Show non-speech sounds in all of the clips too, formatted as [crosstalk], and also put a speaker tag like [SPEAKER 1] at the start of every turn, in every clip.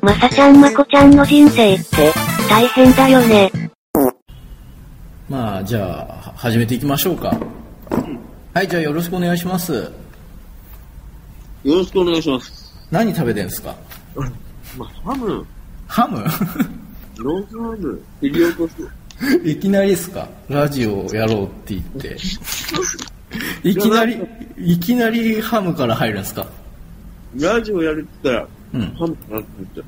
[SPEAKER 1] まさちゃんまこちゃんの人生って大変だよね。
[SPEAKER 2] まあ、じゃあ、始めていきましょうか。はい、じゃあよろしくお願いします。
[SPEAKER 3] よろしくお願いします。
[SPEAKER 2] 何食べてんすか？
[SPEAKER 3] まあ、ハム、
[SPEAKER 2] ハム？
[SPEAKER 3] ローズハム、切り落とす。
[SPEAKER 2] いきなりですか？ラジオをやろうって言って。いきなり、いきなりハムから入るんですか？
[SPEAKER 3] ラジオやるって言ったら、
[SPEAKER 2] うん
[SPEAKER 3] ち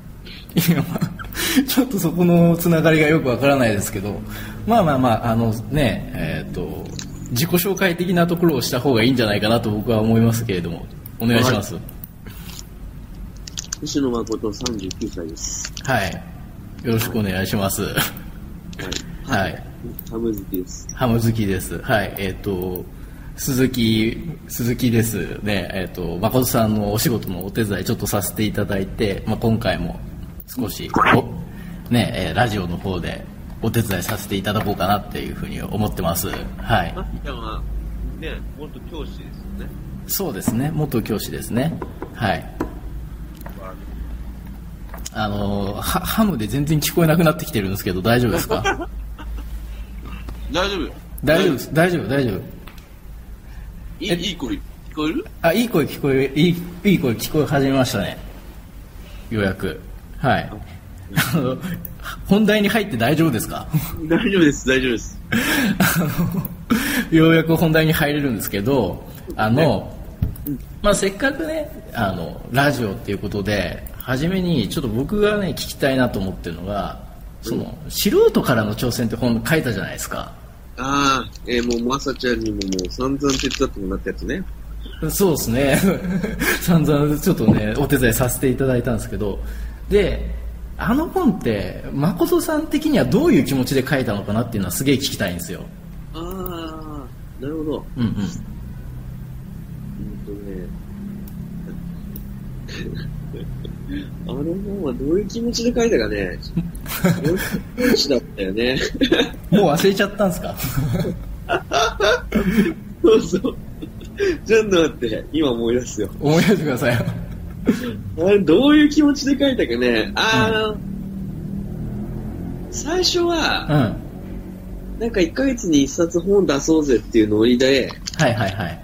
[SPEAKER 3] ゃ
[SPEAKER 2] いや、まあ、ちょっとそこのつながりがよくわからないですけど、まあまあまあ、あのね、えっ、と、自己紹介的なところをした方がいいんじゃないかなと僕は思いますけれども、お願いします。
[SPEAKER 3] う。星野誠39歳です。
[SPEAKER 2] はい。よろしくお願いします。
[SPEAKER 3] はい。
[SPEAKER 2] はい。
[SPEAKER 3] ハム好きです。
[SPEAKER 2] ハム好きです。はい。えっ、と、鈴木、鈴木ですね。えっ、と、誠さんのお仕事のお手伝いちょっとさせていただいて、まあ、今回も少し、おね、えーラジオの方でお手伝いさせていただこうかなっていうふうに思ってます。はい。
[SPEAKER 3] マキちゃんは、ね、元教師ですよね。
[SPEAKER 2] そうですね。元教師ですね。はい。あの、はハムで全然聞こえなくなってきてるんですけど、大丈夫ですか？[laughs]
[SPEAKER 3] 大丈夫
[SPEAKER 2] 大丈夫です。大丈夫、大丈夫。
[SPEAKER 3] いい、いい声聞こえる？
[SPEAKER 2] あ、いい声聞こえ、いい、いい声聞こえ始めましたね。ようやく。はい。あの、[laughs] 本題に入って大丈夫ですか？[laughs]
[SPEAKER 3] 大丈夫です、大丈夫です。
[SPEAKER 2] あの、ようやく本題に入れるんですけど、あの、まあ、せっかくね、あの、ラジオっていうことで、初めにちょっと僕がね、聞きたいなと思ってるのが、その、素人からの挑戦って本書いたじゃないですか。
[SPEAKER 3] ああ、えー、もう、まさちゃんにももう散々手伝ってもらったやつね。
[SPEAKER 2] そうですね。[laughs] 散々ちょっとね、お手伝いさせていただいたんですけど、で、あの本って、誠さん的にはどういう気持ちで書いたのかなっていうのはすげえ聞きたいんですよ。
[SPEAKER 3] ああ、なるほど。
[SPEAKER 2] うんうん。
[SPEAKER 3] うんとね、[laughs] あの本はどういう気持ちで書いたかね、[laughs] 教師だったよね。
[SPEAKER 2] もう忘れちゃったんですか？
[SPEAKER 3] そうそう。ちょっと待って、今思い出すよ。
[SPEAKER 2] 思い出してくださいよ。
[SPEAKER 3] あれ、どういう気持ちで書いたかね、あー、最初
[SPEAKER 2] うん。
[SPEAKER 3] は、
[SPEAKER 2] は
[SPEAKER 3] なんか1ヶ月に1冊本出そうぜっていうノリで、
[SPEAKER 2] いはいはい。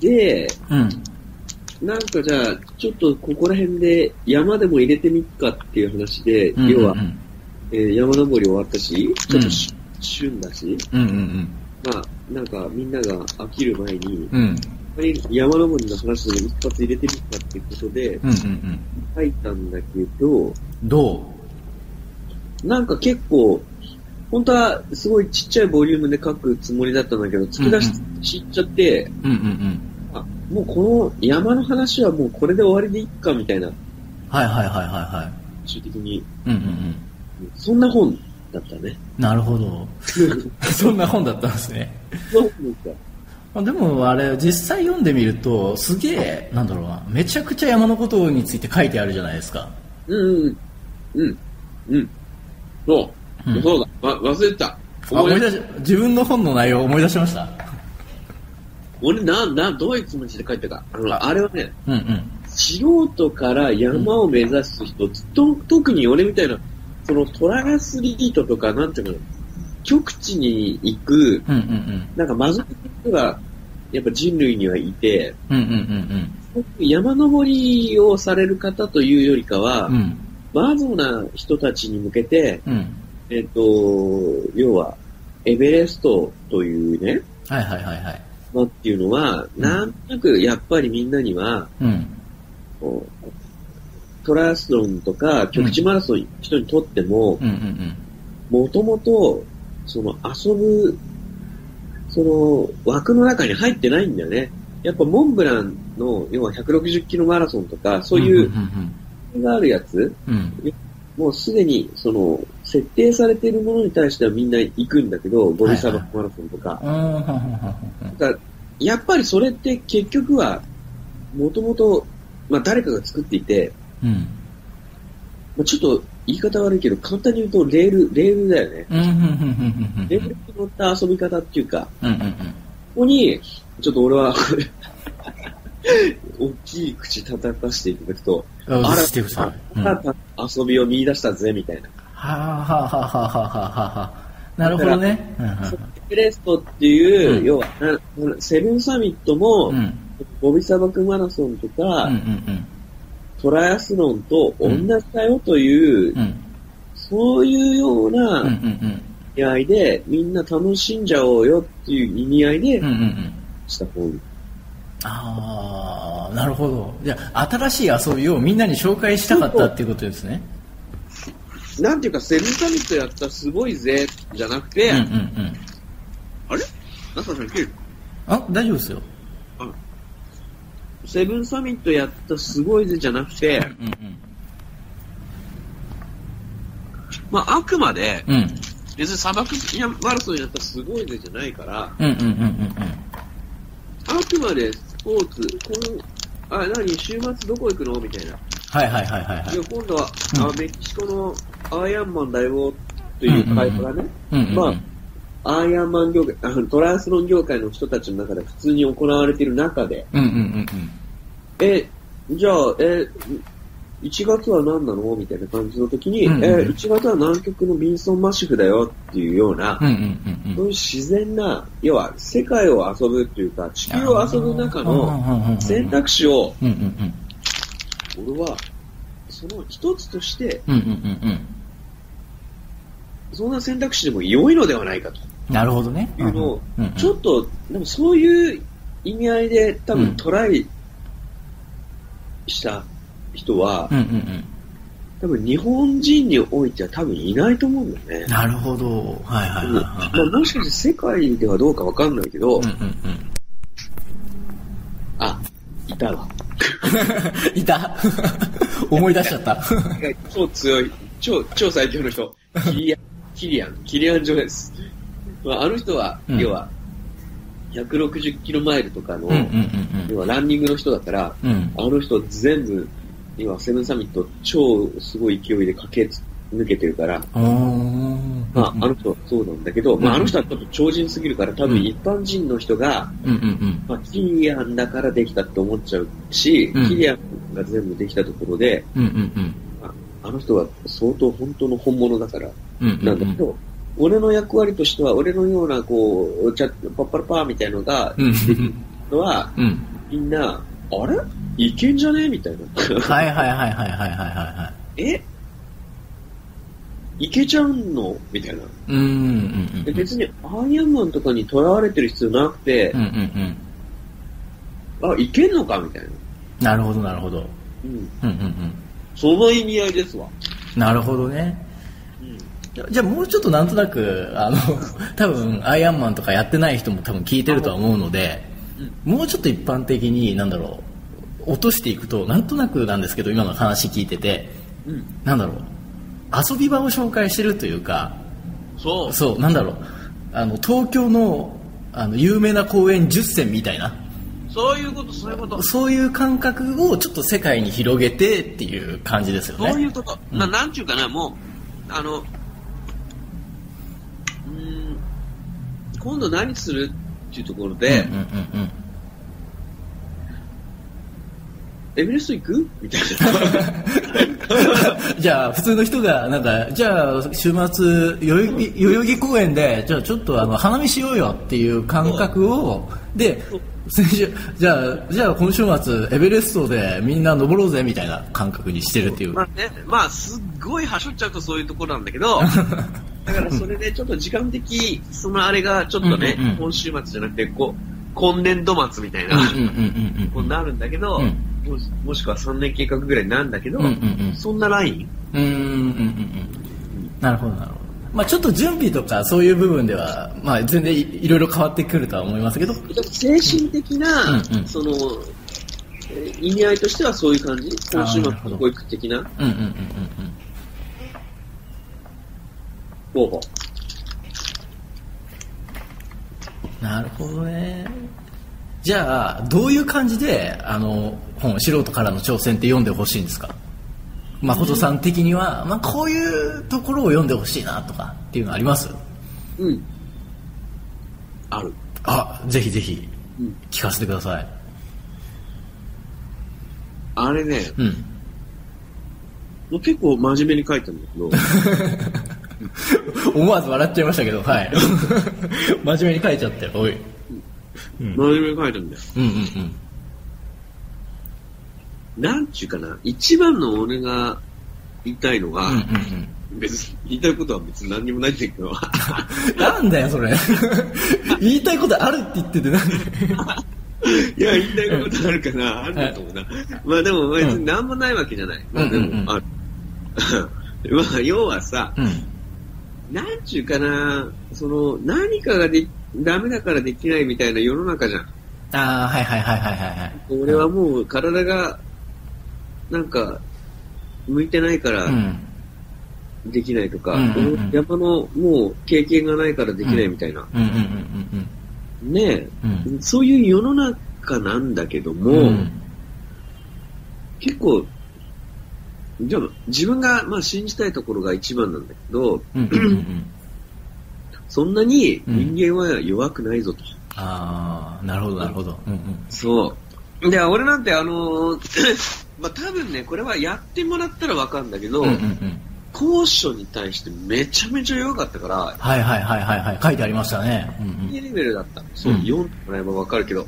[SPEAKER 3] で、
[SPEAKER 2] うん。
[SPEAKER 3] なんかじゃあ、ちょっとここら辺で山でも入れてみっかっていう話で、
[SPEAKER 2] うんうんうん
[SPEAKER 3] 要は、えー山登り終わったし、ちょっとし、旬だし、
[SPEAKER 2] うんうん
[SPEAKER 3] まあ、なんかみんなが飽きる前に、
[SPEAKER 2] うん。うん。
[SPEAKER 3] 山登りの話でも一発入れてみっかっていうことで、
[SPEAKER 2] うんうんうん。
[SPEAKER 3] 書いたんだけど、
[SPEAKER 2] ど
[SPEAKER 3] なんか結構、本当はすごいちっちゃいボリュームで書くつもりだったんだけど、突き出し
[SPEAKER 2] うん
[SPEAKER 3] 知っちゃって、
[SPEAKER 2] ううんうんうん。
[SPEAKER 3] あ、もうこの山の話はもうこれで終わりでいっかみたいな、
[SPEAKER 2] はいはいはいはいは
[SPEAKER 3] 最終的に。
[SPEAKER 2] い。うんうんうん。
[SPEAKER 3] そんな本だったね。
[SPEAKER 2] なるほど。[laughs] そんな本だったんですね。
[SPEAKER 3] そうですか。
[SPEAKER 2] あでもあれ実際読んでみるとすげえなんだろうなめちゃくちゃ山のことについて書いてあるじゃないですか
[SPEAKER 3] うんうん。うん。うん。そう。
[SPEAKER 2] うん
[SPEAKER 3] そうだ。わ、忘れてた。
[SPEAKER 2] あ思い出し自分の本の内容を思い出しました
[SPEAKER 3] 俺、な、な、どういう気持ちで書いたか。あの、あれはね、
[SPEAKER 2] うんうん
[SPEAKER 3] 素人から山を目指す人、と特に俺みたいな、そのトラアスリートとか、なんていうの、極地に行く、
[SPEAKER 2] うんうん
[SPEAKER 3] なんか真面目な人が、やっぱ人類にはいて、
[SPEAKER 2] うんうんうん
[SPEAKER 3] 山登りをされる方というよりかは、
[SPEAKER 2] うんうん
[SPEAKER 3] マゾな人たちに向けて、
[SPEAKER 2] うん。
[SPEAKER 3] えっ、と、要は、エベレストというね、
[SPEAKER 2] はいはいはいはい。
[SPEAKER 3] まあっていうのは、
[SPEAKER 2] うん。
[SPEAKER 3] なんとなくやっぱりみんなには、
[SPEAKER 2] うん。
[SPEAKER 3] こうトラスロンとか極地マラソンの人にとってももともと、その遊ぶ、その枠の中に入ってないんだよね。やっぱモンブランの、要は160キロマラソンとか、そういう
[SPEAKER 2] うん
[SPEAKER 3] があるやつ、もうすでに、その、設定されているものに対してはみんな行くんだけど、ゴビサバマラソンとか。だからやっぱりそれって結局は、もともと、まあ誰かが作っていて、
[SPEAKER 2] うん
[SPEAKER 3] まあ、ちょっと言い方悪いけど、簡単に言うとレール、レールだよね。
[SPEAKER 2] うんうんうんうんうん
[SPEAKER 3] レールに乗った遊び方っていうか、
[SPEAKER 2] うんうんうん
[SPEAKER 3] ここに、ちょっと俺は、[laughs] 大きい口叩かしていただくと、
[SPEAKER 2] あ
[SPEAKER 3] あら
[SPEAKER 2] してくださいうん
[SPEAKER 3] たた遊びを見出したぜ、みたいな。
[SPEAKER 2] はあはあはあはあはあはあはあ。なるほどね。うんうん
[SPEAKER 3] エベレストっていう、
[SPEAKER 2] うん
[SPEAKER 3] 要はな、セブンサミットも、
[SPEAKER 2] うん
[SPEAKER 3] ゴビ砂漠マラソンとか、
[SPEAKER 2] うんうん
[SPEAKER 3] トライアスロンと同じだよという、
[SPEAKER 2] うん。うん
[SPEAKER 3] そういうような意味合いで、みんな楽しんじゃおうよっていう意味合いで
[SPEAKER 2] うんうんうん。
[SPEAKER 3] した本。
[SPEAKER 2] ああなるほど。じゃあ新しい遊びをみんなに紹介したかったっていうことですね。
[SPEAKER 3] なんていうか、セブンサミットやったすごいぜ、じゃなくて、あれ？中さん切る？
[SPEAKER 2] あ大丈夫ですよ
[SPEAKER 3] セブンサミットやったすごいぜじゃなくて、
[SPEAKER 2] うん
[SPEAKER 3] まあ、あくまで、
[SPEAKER 2] うん。うん
[SPEAKER 3] 別に砂漠マラソンやったすごいぜじゃないから、
[SPEAKER 2] うんうんうんうん
[SPEAKER 3] あくまでスポーツ、この、あ、何、週末どこ行くのみたいな。
[SPEAKER 2] はいはいはいはいはい。
[SPEAKER 3] いや、今度は、
[SPEAKER 2] うん。
[SPEAKER 3] あ、メキシコのアイアンマンだよ、という会話がね、
[SPEAKER 2] うんうんうん。
[SPEAKER 3] まあ、アイアンマン業界、あのトライアスロン業界の人たちの中で普通に行われている中で、
[SPEAKER 2] うんうんうん
[SPEAKER 3] え、じゃあ、え、1月は何なの？みたいな感じの時に、
[SPEAKER 2] うんうん
[SPEAKER 3] え、1月は南極のビンソンマシフだよっていうような、
[SPEAKER 2] うんうんうんうん。
[SPEAKER 3] そういう自然な、要は世界を遊ぶっていうか、地球を遊ぶ中の選択肢を、
[SPEAKER 2] うんうんうん。
[SPEAKER 3] 俺は、その一つとして、
[SPEAKER 2] うんうんうんうん。
[SPEAKER 3] そんな選択肢でも良いのではないかと
[SPEAKER 2] なるほどね。
[SPEAKER 3] いうのをちょっと、でもそういう意味合いで多
[SPEAKER 2] うん。
[SPEAKER 3] 分トライした人は多分日本人においては多分いないと思うんだよね。
[SPEAKER 2] なるほど。はいはいはい
[SPEAKER 3] ま
[SPEAKER 2] は
[SPEAKER 3] あ、もしかして世界ではどうかわかんないけど、
[SPEAKER 2] いうんうんうん。
[SPEAKER 3] あ、いたわ。[laughs]
[SPEAKER 2] いた？[laughs] 思い出しちゃった。
[SPEAKER 3] 超強い、超、超最強の人。キリアン、キリアン、キリアン・ジョネス。まあ、あの人は、
[SPEAKER 2] うん。
[SPEAKER 3] 要は、160キロマイルとかの、
[SPEAKER 2] うんうんうん
[SPEAKER 3] 要はランニングの人だから、
[SPEAKER 2] うん。うん
[SPEAKER 3] あの人全部、要はセブンサミット超すごい勢いで駆け抜けてるから、
[SPEAKER 2] おー。
[SPEAKER 3] まあ、あの人はそうなんだけど、まあ、あの人はちょっと超人すぎるから、多分一般人の人が、
[SPEAKER 2] うんうんうん。
[SPEAKER 3] まあ、キリアンだからできたって思っちゃうし、
[SPEAKER 2] うん。
[SPEAKER 3] キリアンが全部できたところで、
[SPEAKER 2] うんうんうん。
[SPEAKER 3] あの人は相当本当の本物だから、
[SPEAKER 2] うんうん。
[SPEAKER 3] なんだけど、俺の役割としては、俺のような、こう、チャパッパラパーみたいのが、
[SPEAKER 2] うん
[SPEAKER 3] のは、
[SPEAKER 2] うん
[SPEAKER 3] みんな、あれ？いけんじゃね？みたいな。
[SPEAKER 2] はいはいはいはいはいはいは [laughs]
[SPEAKER 3] え？いけちゃうの？みたいな。
[SPEAKER 2] いうんうんうん
[SPEAKER 3] で別にアイアンマンとかにとらわれてる必要なくて
[SPEAKER 2] うん、うんうん
[SPEAKER 3] あ、いけんのか？みたいな。
[SPEAKER 2] なるほどなるほど
[SPEAKER 3] うん。
[SPEAKER 2] うんうんうん
[SPEAKER 3] その意味合いですわ。
[SPEAKER 2] なるほどね
[SPEAKER 3] うん。
[SPEAKER 2] じゃあもうちょっとなんとなくあの [laughs] 多分アイアンマンとかやってない人も多分聞いてるとは思うのでもうちょっと一般的になんだろう落としていくとなんとなくなんですけど今の話聞いてて
[SPEAKER 3] うん。
[SPEAKER 2] なんだろう遊び場を紹介してるというか
[SPEAKER 3] そう。
[SPEAKER 2] そうなんだろうあの東京のあの有名な公園10選みたいな
[SPEAKER 3] そういうこと、そういうこと。
[SPEAKER 2] そういう感覚をちょっと世界に広げてっていう感じですよね
[SPEAKER 3] そういうこと。
[SPEAKER 2] うん
[SPEAKER 3] ななんちゅうかな、もう、あの、うーん、今度何するっていうところで、
[SPEAKER 2] うんうんうんうん
[SPEAKER 3] エベレスト行くみたいな。[laughs]
[SPEAKER 2] じゃあ普通の人がなんかじゃあ週末代々木代々木公園でじゃあちょっとあの花見しようよっていう感覚をで先週じゃあじゃあ今週末エベレストでみんな登ろうぜみたいな感覚にしてるっていう
[SPEAKER 3] まあね、まあ、すっごいはしょっちゃうとそういうところなんだけど、[laughs] だからそれでちょっと時間的、そのあれがちょっとね、
[SPEAKER 2] うんうんうん。
[SPEAKER 3] 今週末じゃなくて、こう、今年度末みたいな、こうなるんだけど、
[SPEAKER 2] うん。
[SPEAKER 3] もしもしくは3年計画ぐらいになるんだけど、
[SPEAKER 2] うんうんうん。
[SPEAKER 3] そんなライン？
[SPEAKER 2] うんうんうんうんうん。なるほどなるほど。まあちょっと準備とかそういう部分ではまあ全然いいろいろ変わってくるとは思いますけど。
[SPEAKER 3] 精神的な、
[SPEAKER 2] うんうん。
[SPEAKER 3] その、えー意味合いとしてはそういう感じ？今週末
[SPEAKER 2] なるほど。
[SPEAKER 3] ここ行く的な？
[SPEAKER 2] うんうんうんうんうん
[SPEAKER 3] 候補。
[SPEAKER 2] なるほどねじゃあどういう感じであの本素人からの挑戦って読んでほしいんですか？誠さん的には、まあ、こういうところを読んでほしいなとかっていうのあります？
[SPEAKER 3] うん。ある。
[SPEAKER 2] あぜひぜひ
[SPEAKER 3] うん。
[SPEAKER 2] 聞かせてください
[SPEAKER 3] あれね、
[SPEAKER 2] うん
[SPEAKER 3] もう結構真面目に書いたんだけど、[laughs] [laughs]
[SPEAKER 2] 思わず笑っちゃいましたけど、はい。[laughs] 真面目に書いちゃってる。おい。うん
[SPEAKER 3] 真面目に書いたんだよ。
[SPEAKER 2] うんうん
[SPEAKER 3] なんちゅうかな、一番の俺が言いたいのは、
[SPEAKER 2] うん。うんうんうん。
[SPEAKER 3] 別に言いたいことは別に何にもないんだけど、[laughs]
[SPEAKER 2] なんだよ、それ。言いたいことあるって言ってて、なんで。
[SPEAKER 3] いや、言いたいことあるかな、あるんだと思うな。まあでも別に何もないわけじゃない。まあで
[SPEAKER 2] うんうんうん
[SPEAKER 3] も、ある。まあ要はさ、
[SPEAKER 2] うん。
[SPEAKER 3] なんちゅうかな、その、何かがでダメだからできないみたいな世の中じゃん。
[SPEAKER 2] ああ、はいはいはいはいはいはい。
[SPEAKER 3] 俺はもう体が、なんか、向いてないから
[SPEAKER 2] うん。
[SPEAKER 3] できないとか、
[SPEAKER 2] うんうんうん
[SPEAKER 3] 俺山のもう経験がないからできないみたいな。
[SPEAKER 2] うんうんうん
[SPEAKER 3] ねえ、
[SPEAKER 2] うんうん。
[SPEAKER 3] そういう世の中なんだけども、
[SPEAKER 2] うん。
[SPEAKER 3] 結構、じゃあ自分がまあ信じたいところが一番なんだけど、
[SPEAKER 2] うんうんうんうん。[clears throat]
[SPEAKER 3] そんなに人間は弱くないぞと。
[SPEAKER 2] ああ、なるほどなるほど。うんうん。
[SPEAKER 3] そう。で、俺なんてあのー [coughs] まあ多分ね、これはやってもらったらわかるんだけど、
[SPEAKER 2] うんうんうん。
[SPEAKER 3] 高所に対してめちゃめちゃ弱かったから、
[SPEAKER 2] はいはいはいはいはい。書いてありましたね。うん
[SPEAKER 3] いいレベルだった。そう、
[SPEAKER 2] うん
[SPEAKER 3] 読んでもらえばわかるけど、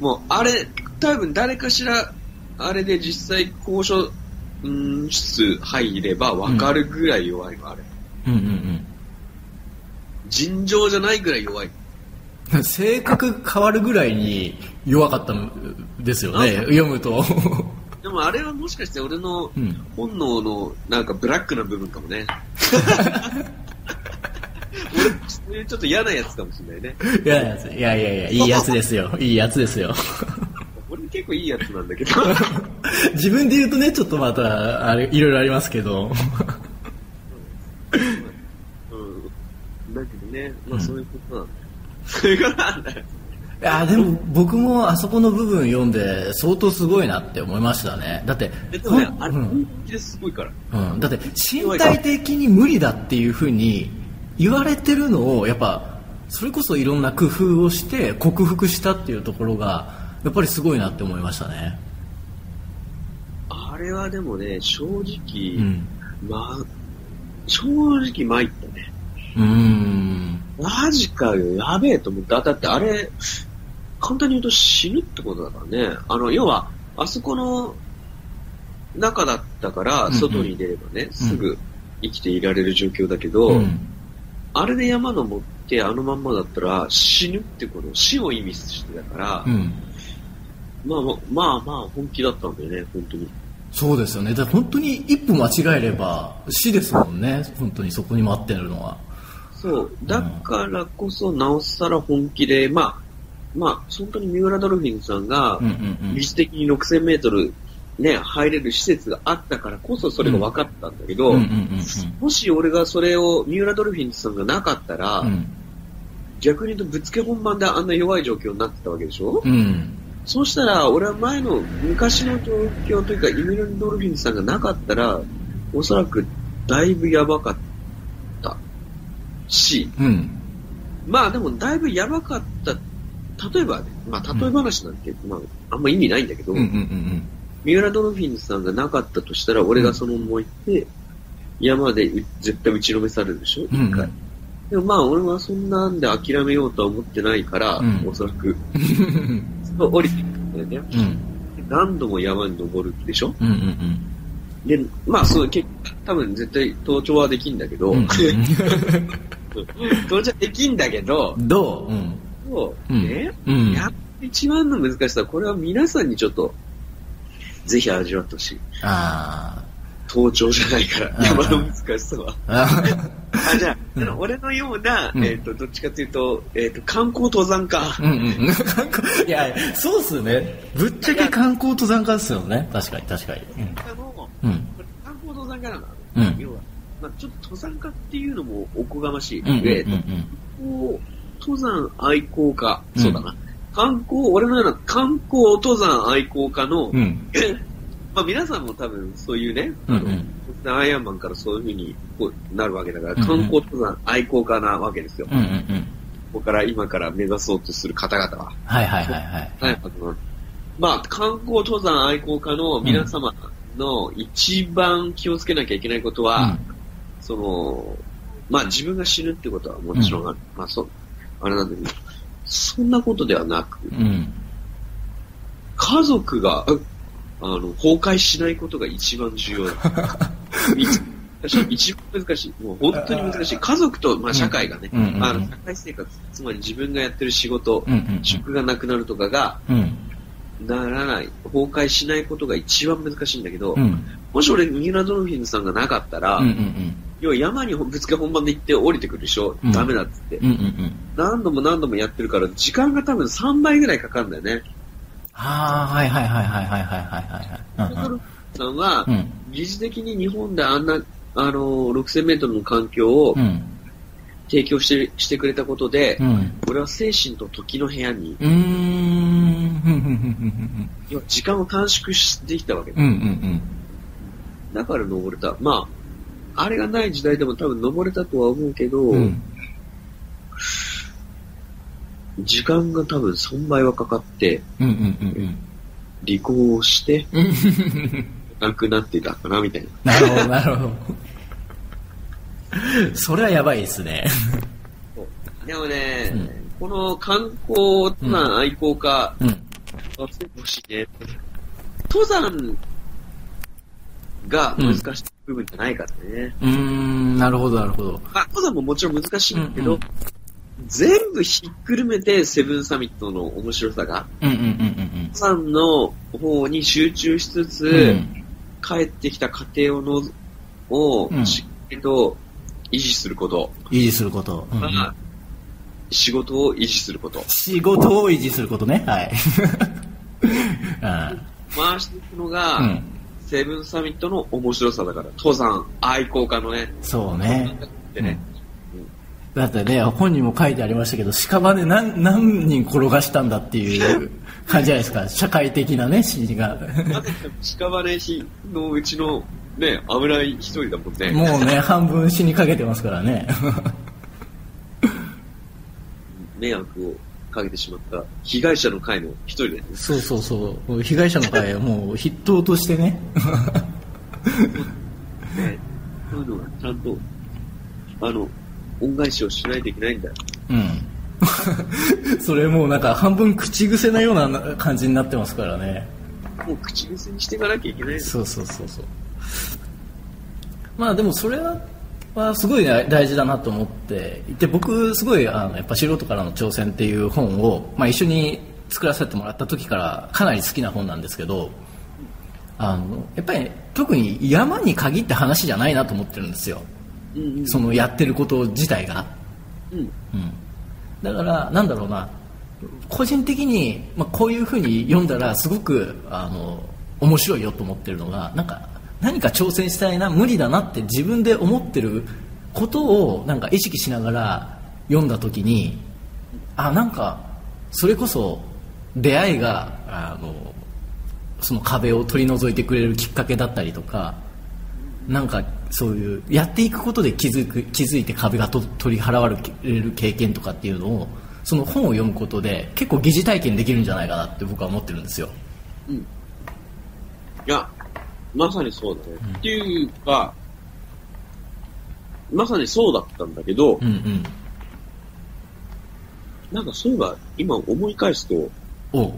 [SPEAKER 3] もうあれ、多分誰かしら、あれで実際高所、うん、室入ればわかるぐらい弱いの、あれ。
[SPEAKER 2] うん。うんうん
[SPEAKER 3] 尋常じゃないぐらい弱い。
[SPEAKER 2] うん。性格変わるぐらいに弱かったんですよね。読むと。
[SPEAKER 3] でもあれはもしかして俺の
[SPEAKER 2] うん。
[SPEAKER 3] 本能のなんかブラックな部分かもね。[laughs] 俺、そういうちょっと嫌なやつかもしれないね。
[SPEAKER 2] いやいやいやいや、いいやつですよ。いいやつですよ。
[SPEAKER 3] 俺結構いいやつなんだけど。[laughs]
[SPEAKER 2] 自分で言うとね、ちょっとまた、あれ、いろいろありますけど。
[SPEAKER 3] うん。だけどね、まあそういうことなんだよ。そういうことなんだよ。
[SPEAKER 2] いやでも僕もあそこの部分読んで相当すごいなって思いましたね。だって、
[SPEAKER 3] えでもね、あれ
[SPEAKER 2] うん
[SPEAKER 3] 本気ですごいから。
[SPEAKER 2] うん、だって身体的に無理だっていうふうに言われてるのをやっぱそれこそいろんな工夫をして克服したっていうところがやっぱりすごいなって思いましたね。
[SPEAKER 3] あれはでもね、正直、
[SPEAKER 2] うん。
[SPEAKER 3] まあ、正直参ったね。
[SPEAKER 2] うーん。
[SPEAKER 3] マジかよ、やべえと思った。だってあれ、簡単に言うと死ぬってことだからね。あの、要は、あそこの中だったから、
[SPEAKER 2] うんうん
[SPEAKER 3] 外に出ればね、すぐ生きていられる状況だけど、
[SPEAKER 2] うん。
[SPEAKER 3] あれで山登ってあのまんまだったら死ぬってこと、死を意味してたから、
[SPEAKER 2] うん。
[SPEAKER 3] まあまあまあまあ本気だったんだよね、本当に。
[SPEAKER 2] そうですよね。だ本当に一歩間違えれば死ですもんね。本当にそこに待ってるのは。
[SPEAKER 3] そう。だからこそ、なおさら本気で、まあ、まあ、本当に三浦ドルフィンさんが
[SPEAKER 2] うん、うんうん
[SPEAKER 3] 理。事的に6000メートルね、入れる施設があったからこそそれが分かったんだけど、もし俺がそれを三浦ドルフィンさんがなかったら、
[SPEAKER 2] うん。
[SPEAKER 3] 逆に言うとぶっつけ本番であんな弱い状況になってたわけでしょ、
[SPEAKER 2] うん。
[SPEAKER 3] そうしたら、俺は前の昔の状況というか、イミル・ドルフィンさんがなかったら、おそらくだいぶやばかった。し、
[SPEAKER 2] うん。
[SPEAKER 3] まあでもだいぶやばかった、例えばね、まあ例え話なんて、まああんま意味ないんだけど、
[SPEAKER 2] うんうんうん
[SPEAKER 3] 三浦ドルフィンさんがなかったとしたら、俺がそのまま行って、山でう絶対打ちのめされるでしょ、一
[SPEAKER 2] うん。
[SPEAKER 3] 回。でもまあ俺はそんなんで諦めようとは思ってないから、
[SPEAKER 2] うん。
[SPEAKER 3] おそらく、[laughs]
[SPEAKER 2] うん。
[SPEAKER 3] 降りていくんだよね。
[SPEAKER 2] うん。
[SPEAKER 3] 何度も山に登るでしょ？
[SPEAKER 2] うんうん
[SPEAKER 3] で、まあそう、結多分絶対登頂はできんだけど、
[SPEAKER 2] うん。[laughs]
[SPEAKER 3] 登頂できんだけど、
[SPEAKER 2] どう？うん。
[SPEAKER 3] そう
[SPEAKER 2] うん
[SPEAKER 3] ね、
[SPEAKER 2] うん。
[SPEAKER 3] やっぱ一番の難しさは、これは皆さんにちょっと、ぜひ味わってほしい。
[SPEAKER 2] あ
[SPEAKER 3] 登頂じゃないから、
[SPEAKER 2] うん
[SPEAKER 3] 山の難しさは。[laughs]
[SPEAKER 2] あ。
[SPEAKER 3] あ、じゃあ、俺のような、
[SPEAKER 2] うん
[SPEAKER 3] えっ、と、どっちかというと、えっ、と、観光登山家。
[SPEAKER 2] うんうん。観 [laughs] 光いや、そうっすね。ぶっちゃけ観光登山家ですよね。確かに確かに。
[SPEAKER 3] の
[SPEAKER 2] うん。
[SPEAKER 3] 観光登山家なの。
[SPEAKER 2] うん
[SPEAKER 3] 要は、まあ、ちょっと登山家っていうのもおこがましい。
[SPEAKER 2] うんうんうん
[SPEAKER 3] で、こう登山愛好家、
[SPEAKER 2] うん
[SPEAKER 3] そうだな。観光、俺のような観光登山愛好家の、
[SPEAKER 2] うん。うん。
[SPEAKER 3] まあ皆さんも多分そういうね、あの、
[SPEAKER 2] うんうん
[SPEAKER 3] アイアンマンからそういうふうにこうなるわけだから、
[SPEAKER 2] うんうん
[SPEAKER 3] 観光登山愛好家なわけですよ。
[SPEAKER 2] うんうんうん。
[SPEAKER 3] ここから今から目指そうとする方々は。
[SPEAKER 2] はいはいはいはい。
[SPEAKER 3] まあ、観光登山愛好家の皆様の一番気をつけなきゃいけないことは、その、まあ自分が死ぬってことはもちろんある。まあそ、あれなんだけど、そんなことではなく、
[SPEAKER 2] うん。うん。
[SPEAKER 3] 家族が、うあの、崩壊しないことが一番重要だ。[laughs] 一番難しい。もう本当に難しい。家族と、まあ、社会がね、
[SPEAKER 2] うんうんうん、
[SPEAKER 3] あの社会生活、つまり自分がやってる仕事、
[SPEAKER 2] うんうんうん、
[SPEAKER 3] 職がなくなるとかが、
[SPEAKER 2] うん、
[SPEAKER 3] ならない、崩壊しないことが一番難しいんだけど、
[SPEAKER 2] うん、
[SPEAKER 3] もし俺、ミウラドルフィンズさんがなかったら、
[SPEAKER 2] うんうんうん、
[SPEAKER 3] 要は山にぶっつけ本番で行って降りてくるでしょ、
[SPEAKER 2] うん、
[SPEAKER 3] ダメだっつって、
[SPEAKER 2] うんうんうん、
[SPEAKER 3] 何度も何度もやってるから、時間が多分3倍ぐらいかかるんだよね。
[SPEAKER 2] はあ、はいはいはいはいはいはいはい、はい。
[SPEAKER 3] フィンズ、さんは、
[SPEAKER 2] うん。
[SPEAKER 3] 疑似的に日本であんな、あの、6000メートルの環境を
[SPEAKER 2] うん。
[SPEAKER 3] 提供してしてくれたことで、
[SPEAKER 2] うん。
[SPEAKER 3] 俺は精神と時の部屋に、
[SPEAKER 2] うん。
[SPEAKER 3] 時間を短縮してきたわけだ。
[SPEAKER 2] うん。うん。
[SPEAKER 3] だから登れた。まあ、あれがない時代でも多分登れたとは思うけど、
[SPEAKER 2] うん。
[SPEAKER 3] 時間が多分3倍はかかって、
[SPEAKER 2] うん。うん。うん。
[SPEAKER 3] 離婚をして、
[SPEAKER 2] うん。
[SPEAKER 3] 亡くなってたかな、みたいな。
[SPEAKER 2] なるほど、なるほど。それはやばいですね。
[SPEAKER 3] でもね、
[SPEAKER 2] うん
[SPEAKER 3] この観光な愛好家
[SPEAKER 2] うん。
[SPEAKER 3] はしてほしいね。登山が難しい部分じゃないからね。
[SPEAKER 2] うーん、なるほど、なるほど。
[SPEAKER 3] まあ、登山ももちろん難しいんだけど、
[SPEAKER 2] うんうん
[SPEAKER 3] 全部ひっくるめてセブンサミットの面白さが、
[SPEAKER 2] うんうんうん
[SPEAKER 3] 登山の方に集中しつつ、
[SPEAKER 2] うんうん。
[SPEAKER 3] 帰ってきた過程をのを
[SPEAKER 2] うん
[SPEAKER 3] しっかりと維持すること、
[SPEAKER 2] 維持すること。うん
[SPEAKER 3] 仕事を維持すること。
[SPEAKER 2] 仕事を維持することね。はい。[laughs]
[SPEAKER 3] 回していくの
[SPEAKER 2] う
[SPEAKER 3] が、
[SPEAKER 2] ん。うん。
[SPEAKER 3] セブンサミットの面白さだから、登山愛好家のね、
[SPEAKER 2] そうね。
[SPEAKER 3] でね、
[SPEAKER 2] だってね、本にも書いてありましたけど、屍何何人転がしたんだっていう感じじゃないですか。社会的なね、指示が。
[SPEAKER 3] 屍日のうちのね、危ない一人だもんね。
[SPEAKER 2] もうね、半分死にかけてますからね。
[SPEAKER 3] 迷惑をかけてしまった被害者の会の一人だよね。
[SPEAKER 2] そうそうそう。被害者の会はもう筆頭としてね。
[SPEAKER 3] ねそういうのがちゃんと、あの、恩返しをしないといけないんだよ。
[SPEAKER 2] うん。[laughs] それもうなんか半分口癖なような感じになってますからね。
[SPEAKER 3] もう口癖にしていかなきゃいけないの
[SPEAKER 2] そうそうそうそう。まあでもそれは、はすごいね大事だなと思っていて僕すごいあのやっぱ素人からの挑戦っていう本を、まあ、一緒に作らせてもらった時からかなり好きな本なんですけどあのやっぱり特に山に限って話じゃないなと思ってるんですよ
[SPEAKER 3] うんうん。
[SPEAKER 2] そのやってること自体が、
[SPEAKER 3] うん。
[SPEAKER 2] うん、だからなんだろうな。個人的に、まあ、こういうふうに読んだらすごくあの面白いよと思ってるのがなんか何か挑戦したいな無理だなって自分で思ってることをなんか意識しながら読んだ時にあなんかそれこそ出会いがあのその壁を取り除いてくれるきっかけだったりとかなんかそういうやっていくことで気づく気づいて壁がと取り払われる経験とかっていうのをその本を読むことで結構疑似体験できるんじゃないかなって僕は思ってるんですよ。
[SPEAKER 3] うん。いや、まさにそうだね。っていうか、まさにそうだったんだけど、
[SPEAKER 2] うんうん。
[SPEAKER 3] なんかそういえば、今思い返すと、
[SPEAKER 2] おう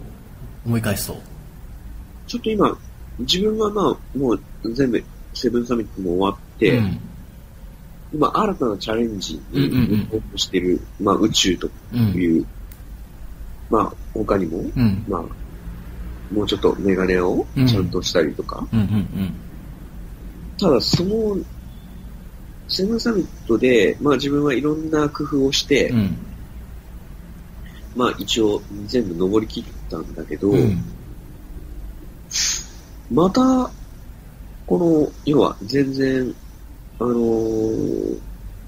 [SPEAKER 2] 思い返すと。
[SPEAKER 3] ちょっと今、自分はまあ、もう全部、セブンサミットも終わって、
[SPEAKER 2] うん。
[SPEAKER 3] 今、新たなチャレンジに
[SPEAKER 2] うんうんうん。
[SPEAKER 3] 向こうとしてる、まあ、宇宙と
[SPEAKER 2] うん。
[SPEAKER 3] いう、まあ、他にも、
[SPEAKER 2] うん。
[SPEAKER 3] まあ、もうちょっとメガネをちゃんとしたりとか、ただその、セブンサミットで、まあ自分はいろんな工夫をして、まあ一応全部登り切ったんだけど、
[SPEAKER 2] うん。
[SPEAKER 3] また、この、要は全然、あのー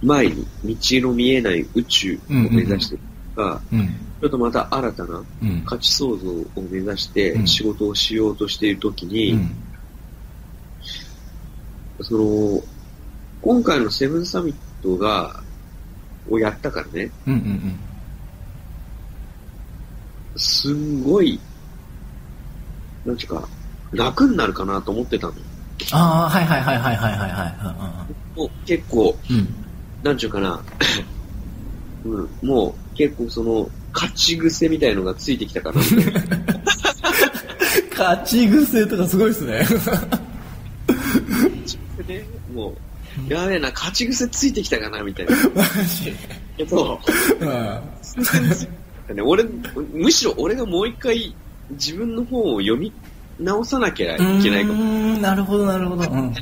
[SPEAKER 3] 前に道の見えない宇宙を目指してるとか、
[SPEAKER 2] うん。
[SPEAKER 3] ちょっとまた新たな
[SPEAKER 2] うん。
[SPEAKER 3] 価値創造を目指して
[SPEAKER 2] うん。
[SPEAKER 3] 仕事をしようとしているときに、
[SPEAKER 2] うん。
[SPEAKER 3] その、今回のセブンサミットが、をやったからね、
[SPEAKER 2] うんうん
[SPEAKER 3] すんごい、なんていうか、楽になるかなと思ってたの。
[SPEAKER 2] ああ、はいはいはいはいはいはいはい。
[SPEAKER 3] もう結構、
[SPEAKER 2] うんうん。
[SPEAKER 3] なんちゅうかな、[coughs] うん、もう結構その、勝ち癖みたいのがついてきたかな。[laughs]
[SPEAKER 2] 勝ち癖とかすごいですね。
[SPEAKER 3] でもう、やべえな、勝ち癖ついてきたかな、みたいな。
[SPEAKER 2] マジ？
[SPEAKER 3] そう。
[SPEAKER 2] うん。[laughs]
[SPEAKER 3] ね、俺、むしろ俺がもう一回自分の本を読み直さなきゃいけないか
[SPEAKER 2] うー
[SPEAKER 3] も。
[SPEAKER 2] んなるほどなるほど。[laughs] うん。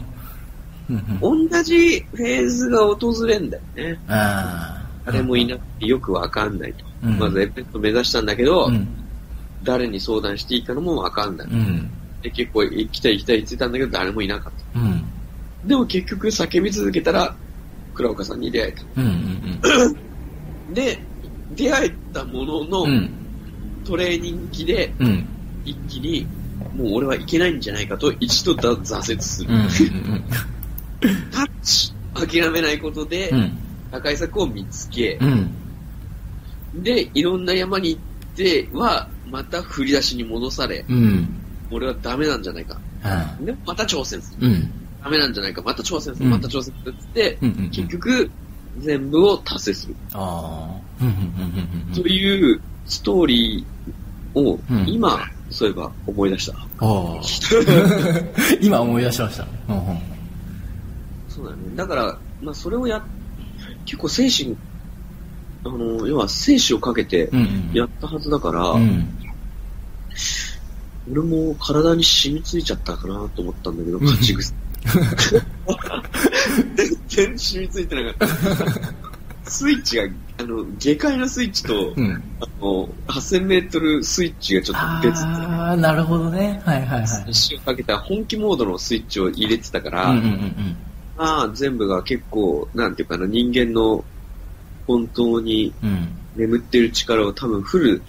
[SPEAKER 2] うんうん、
[SPEAKER 3] 同じフェーズが訪れんだよね。
[SPEAKER 2] あ
[SPEAKER 3] もいなくてよくわかんないと。
[SPEAKER 2] うん
[SPEAKER 3] まずエペット目指したんだけど、
[SPEAKER 2] うん。
[SPEAKER 3] 誰に相談していいかのもわかんない。
[SPEAKER 2] うん。
[SPEAKER 3] で結構行きたい行きたい言ってたんだけど誰もいなかった。
[SPEAKER 2] うん。
[SPEAKER 3] でも結局叫び続けたら、倉岡さんに出会えた。
[SPEAKER 2] うん。うん。[coughs]
[SPEAKER 3] で、出会えたものの、
[SPEAKER 2] うん。
[SPEAKER 3] トレーニング期で
[SPEAKER 2] うん。
[SPEAKER 3] 一気に、もう俺はいけないんじゃないかと一度だ挫折する。
[SPEAKER 2] うん。
[SPEAKER 3] タッチ諦めないことで、
[SPEAKER 2] うん。
[SPEAKER 3] 破壊策を見つけ
[SPEAKER 2] う、ん。
[SPEAKER 3] で、いろんな山に行っては、また振り出しに戻され、
[SPEAKER 2] うん。
[SPEAKER 3] 俺はダメなんじゃないか。
[SPEAKER 2] あ
[SPEAKER 3] で、また挑戦する。
[SPEAKER 2] うん。
[SPEAKER 3] ダメなんじゃないか。また挑戦する。
[SPEAKER 2] うん
[SPEAKER 3] また挑戦するって、
[SPEAKER 2] うん。うん。
[SPEAKER 3] 結局、全部を達成する。というストーリーを
[SPEAKER 2] うん、
[SPEAKER 3] 今、そういえば思い出した。[laughs]
[SPEAKER 2] 今思い出しました。うん。うん。
[SPEAKER 3] そうだね。だから、まあそれをや、結構精神、あの、要は生死をかけて
[SPEAKER 2] うん。
[SPEAKER 3] やったはずだから、
[SPEAKER 2] うん。
[SPEAKER 3] 俺も体に染みついちゃったかなと思ったんだけど、
[SPEAKER 2] うん
[SPEAKER 3] 勝ち癖。[laughs] 全然染みついてなかった。スイッチが、あの、下界のスイッチと、
[SPEAKER 2] うん。
[SPEAKER 3] あの、8000メートルスイッチがちょっと別
[SPEAKER 2] ああ、なるほどね。はいはいはい。
[SPEAKER 3] で、死をかけた本気モードのスイッチを入れてたから、
[SPEAKER 2] うんうんうん
[SPEAKER 3] まあ全部が結構、なんていうかな、人間の本当に
[SPEAKER 2] うん。うん。
[SPEAKER 3] 眠っている力を多分フル、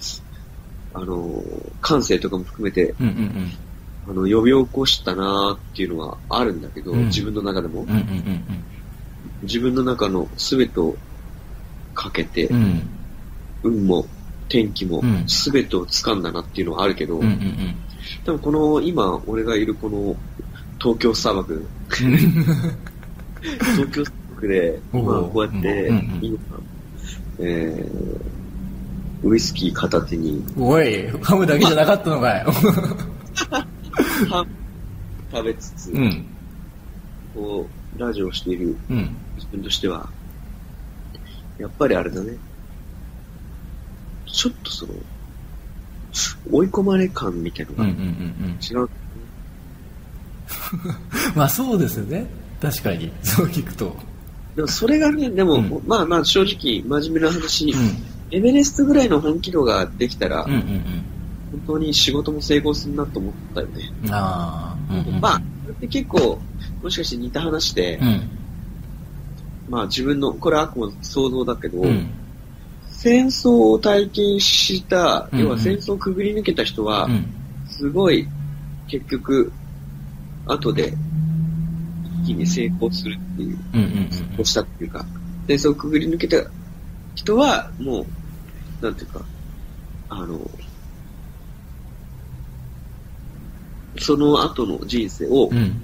[SPEAKER 3] あの、感性とかも含めて、
[SPEAKER 2] うんうん
[SPEAKER 3] あの、呼び起こしたなーっていうのはあるんだけど、
[SPEAKER 2] うん
[SPEAKER 3] 自分の中でも
[SPEAKER 2] うん。う、んうん
[SPEAKER 3] 自分の中の全てをかけて、
[SPEAKER 2] うん。うん。
[SPEAKER 3] 運も天気も
[SPEAKER 2] うん
[SPEAKER 3] 全てを掴んだなっていうのはあるけど、
[SPEAKER 2] うんうんうん。
[SPEAKER 3] でもこの今俺がいるこの東京砂漠、[laughs] 東京砂漠で、
[SPEAKER 2] おう
[SPEAKER 3] まあこうやって
[SPEAKER 2] うんうん、
[SPEAKER 3] 今、えー、ウイスキー片手に、
[SPEAKER 2] おい、ハムだけじゃなかったのかよ。
[SPEAKER 3] パン食べつつ、
[SPEAKER 2] うん。
[SPEAKER 3] こう、ラジオをしている
[SPEAKER 2] うん。
[SPEAKER 3] 自分としては、やっぱりあれだね。ちょっとその、追い込まれ感みたいなのが
[SPEAKER 2] うんうんうんうん。
[SPEAKER 3] 違う。[laughs]
[SPEAKER 2] まあそうですよね。確かに。そう聞くと。
[SPEAKER 3] でもそれがね、でも、
[SPEAKER 2] うん
[SPEAKER 3] まあまあ正直、真面目な話、
[SPEAKER 2] うん。
[SPEAKER 3] エベレストぐらいの本気度ができたら、
[SPEAKER 2] うんうん
[SPEAKER 3] 本当に仕事も成功するなと思ったよね。
[SPEAKER 2] うん。ああ。うんうんうん
[SPEAKER 3] まあ、これって結構、もしかして似た話で、
[SPEAKER 2] うん。
[SPEAKER 3] まあ自分の、これはあくまで想像だけど、
[SPEAKER 2] うん。
[SPEAKER 3] 戦争を体験した、
[SPEAKER 2] うん
[SPEAKER 3] 要は戦争をくぐり抜けた人は、
[SPEAKER 2] うん。
[SPEAKER 3] すごい、結局、後で、一気に成功するっていう、成功したっていうか、戦争をくぐり抜けた人は、もう、なんていうか、あの、その後の人生を、
[SPEAKER 2] うん。うん。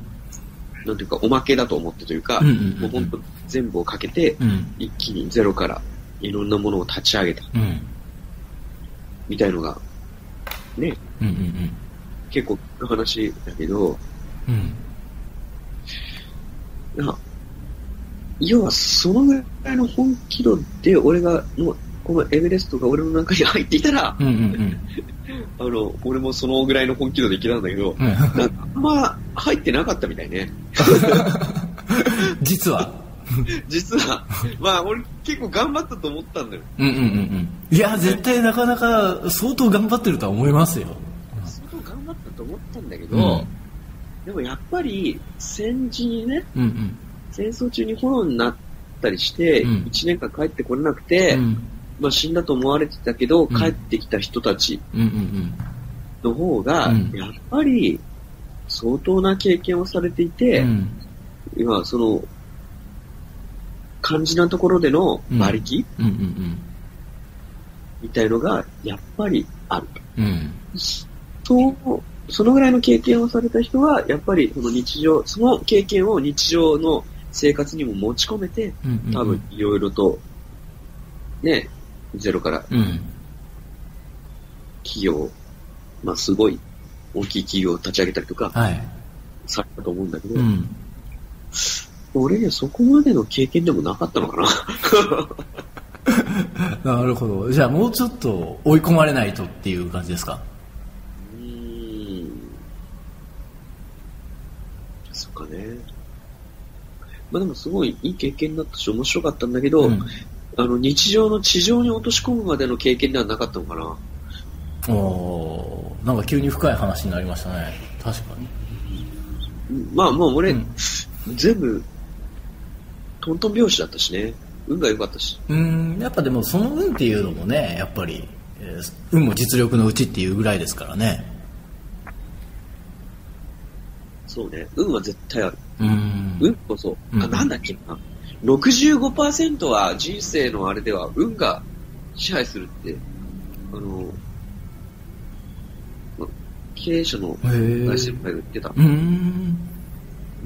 [SPEAKER 3] なんていうか、おまけだと思ってというか、
[SPEAKER 2] うんうんうんうん
[SPEAKER 3] もう本当全部をかけて、
[SPEAKER 2] うん。
[SPEAKER 3] 一気にゼロからいろんなものを立ち上げた、
[SPEAKER 2] うん。
[SPEAKER 3] みたいのが、ね、
[SPEAKER 2] うんうん
[SPEAKER 3] 結構の話だけど、
[SPEAKER 2] うん。うん。
[SPEAKER 3] な要はそのぐらいの本気度で俺が、もうこのエベレストが俺の中に入っていたら、
[SPEAKER 2] うんうんうん。[laughs]
[SPEAKER 3] あの、俺もそのぐらいの本気度で生きたんだけど、
[SPEAKER 2] うん
[SPEAKER 3] あんま入ってなかったみたいね。[laughs]
[SPEAKER 2] 実は。[laughs]
[SPEAKER 3] 実は、まあ俺結構頑張ったと思ったんだよ。
[SPEAKER 2] うんうんうんうん。いや、絶対なかなか相当頑張ってるとは思いますよ。
[SPEAKER 3] 相当頑張ったと思ったんだけど、
[SPEAKER 2] うん
[SPEAKER 3] でもやっぱり戦時にね、
[SPEAKER 2] うんうん。
[SPEAKER 3] 戦争中に炎になったりして、
[SPEAKER 2] うん
[SPEAKER 3] 1年間帰ってこれなくて、
[SPEAKER 2] うん
[SPEAKER 3] まあ死んだと思われてたけど、
[SPEAKER 2] うん
[SPEAKER 3] 帰ってきた人たち
[SPEAKER 2] うんうん
[SPEAKER 3] の方が、
[SPEAKER 2] うん
[SPEAKER 3] やっぱり相当な経験をされていて、
[SPEAKER 2] うん。
[SPEAKER 3] 今その、肝心なところでの馬力
[SPEAKER 2] うんうん
[SPEAKER 3] みたいのが、やっぱりある。
[SPEAKER 2] うん。うん。
[SPEAKER 3] そう、そのぐらいの経験をされた人は、やっぱりその日常、その経験を日常の生活にも持ち込めて、
[SPEAKER 2] うんうんうん
[SPEAKER 3] 多分いろいろと、ね、ゼロから
[SPEAKER 2] うん。
[SPEAKER 3] 企業、まあすごい大きい企業を立ち上げたりとか
[SPEAKER 2] はい。
[SPEAKER 3] されたと思うんだけど、
[SPEAKER 2] うん。
[SPEAKER 3] 俺そこまでの経験でもなかったのかな。[laughs]
[SPEAKER 2] なるほど。じゃあもうちょっと追い込まれないとっていう感じですか？
[SPEAKER 3] うーん。そっかね。まあでもすごいいい経験だったし面白かったんだけど、
[SPEAKER 2] うん
[SPEAKER 3] あの日常の地上に落とし込むまでの経験ではなかったのかな。
[SPEAKER 2] おーなんか急に深い話になりましたね。確かに。
[SPEAKER 3] まあもう俺、
[SPEAKER 2] うん
[SPEAKER 3] 全部、トントン拍子だったしね。運が良かったし。
[SPEAKER 2] うん、やっぱでもその運っていうのもね、やっぱり、えー運も実力のうちっていうぐらいですからね。
[SPEAKER 3] そうね。運は絶対ある。
[SPEAKER 2] うん。
[SPEAKER 3] 運こそ。
[SPEAKER 2] うん
[SPEAKER 3] あ、なんだっけな。65%は人生のあれでは運が支配するって、あの、ま経営者の大先輩が言ってた。
[SPEAKER 2] うん。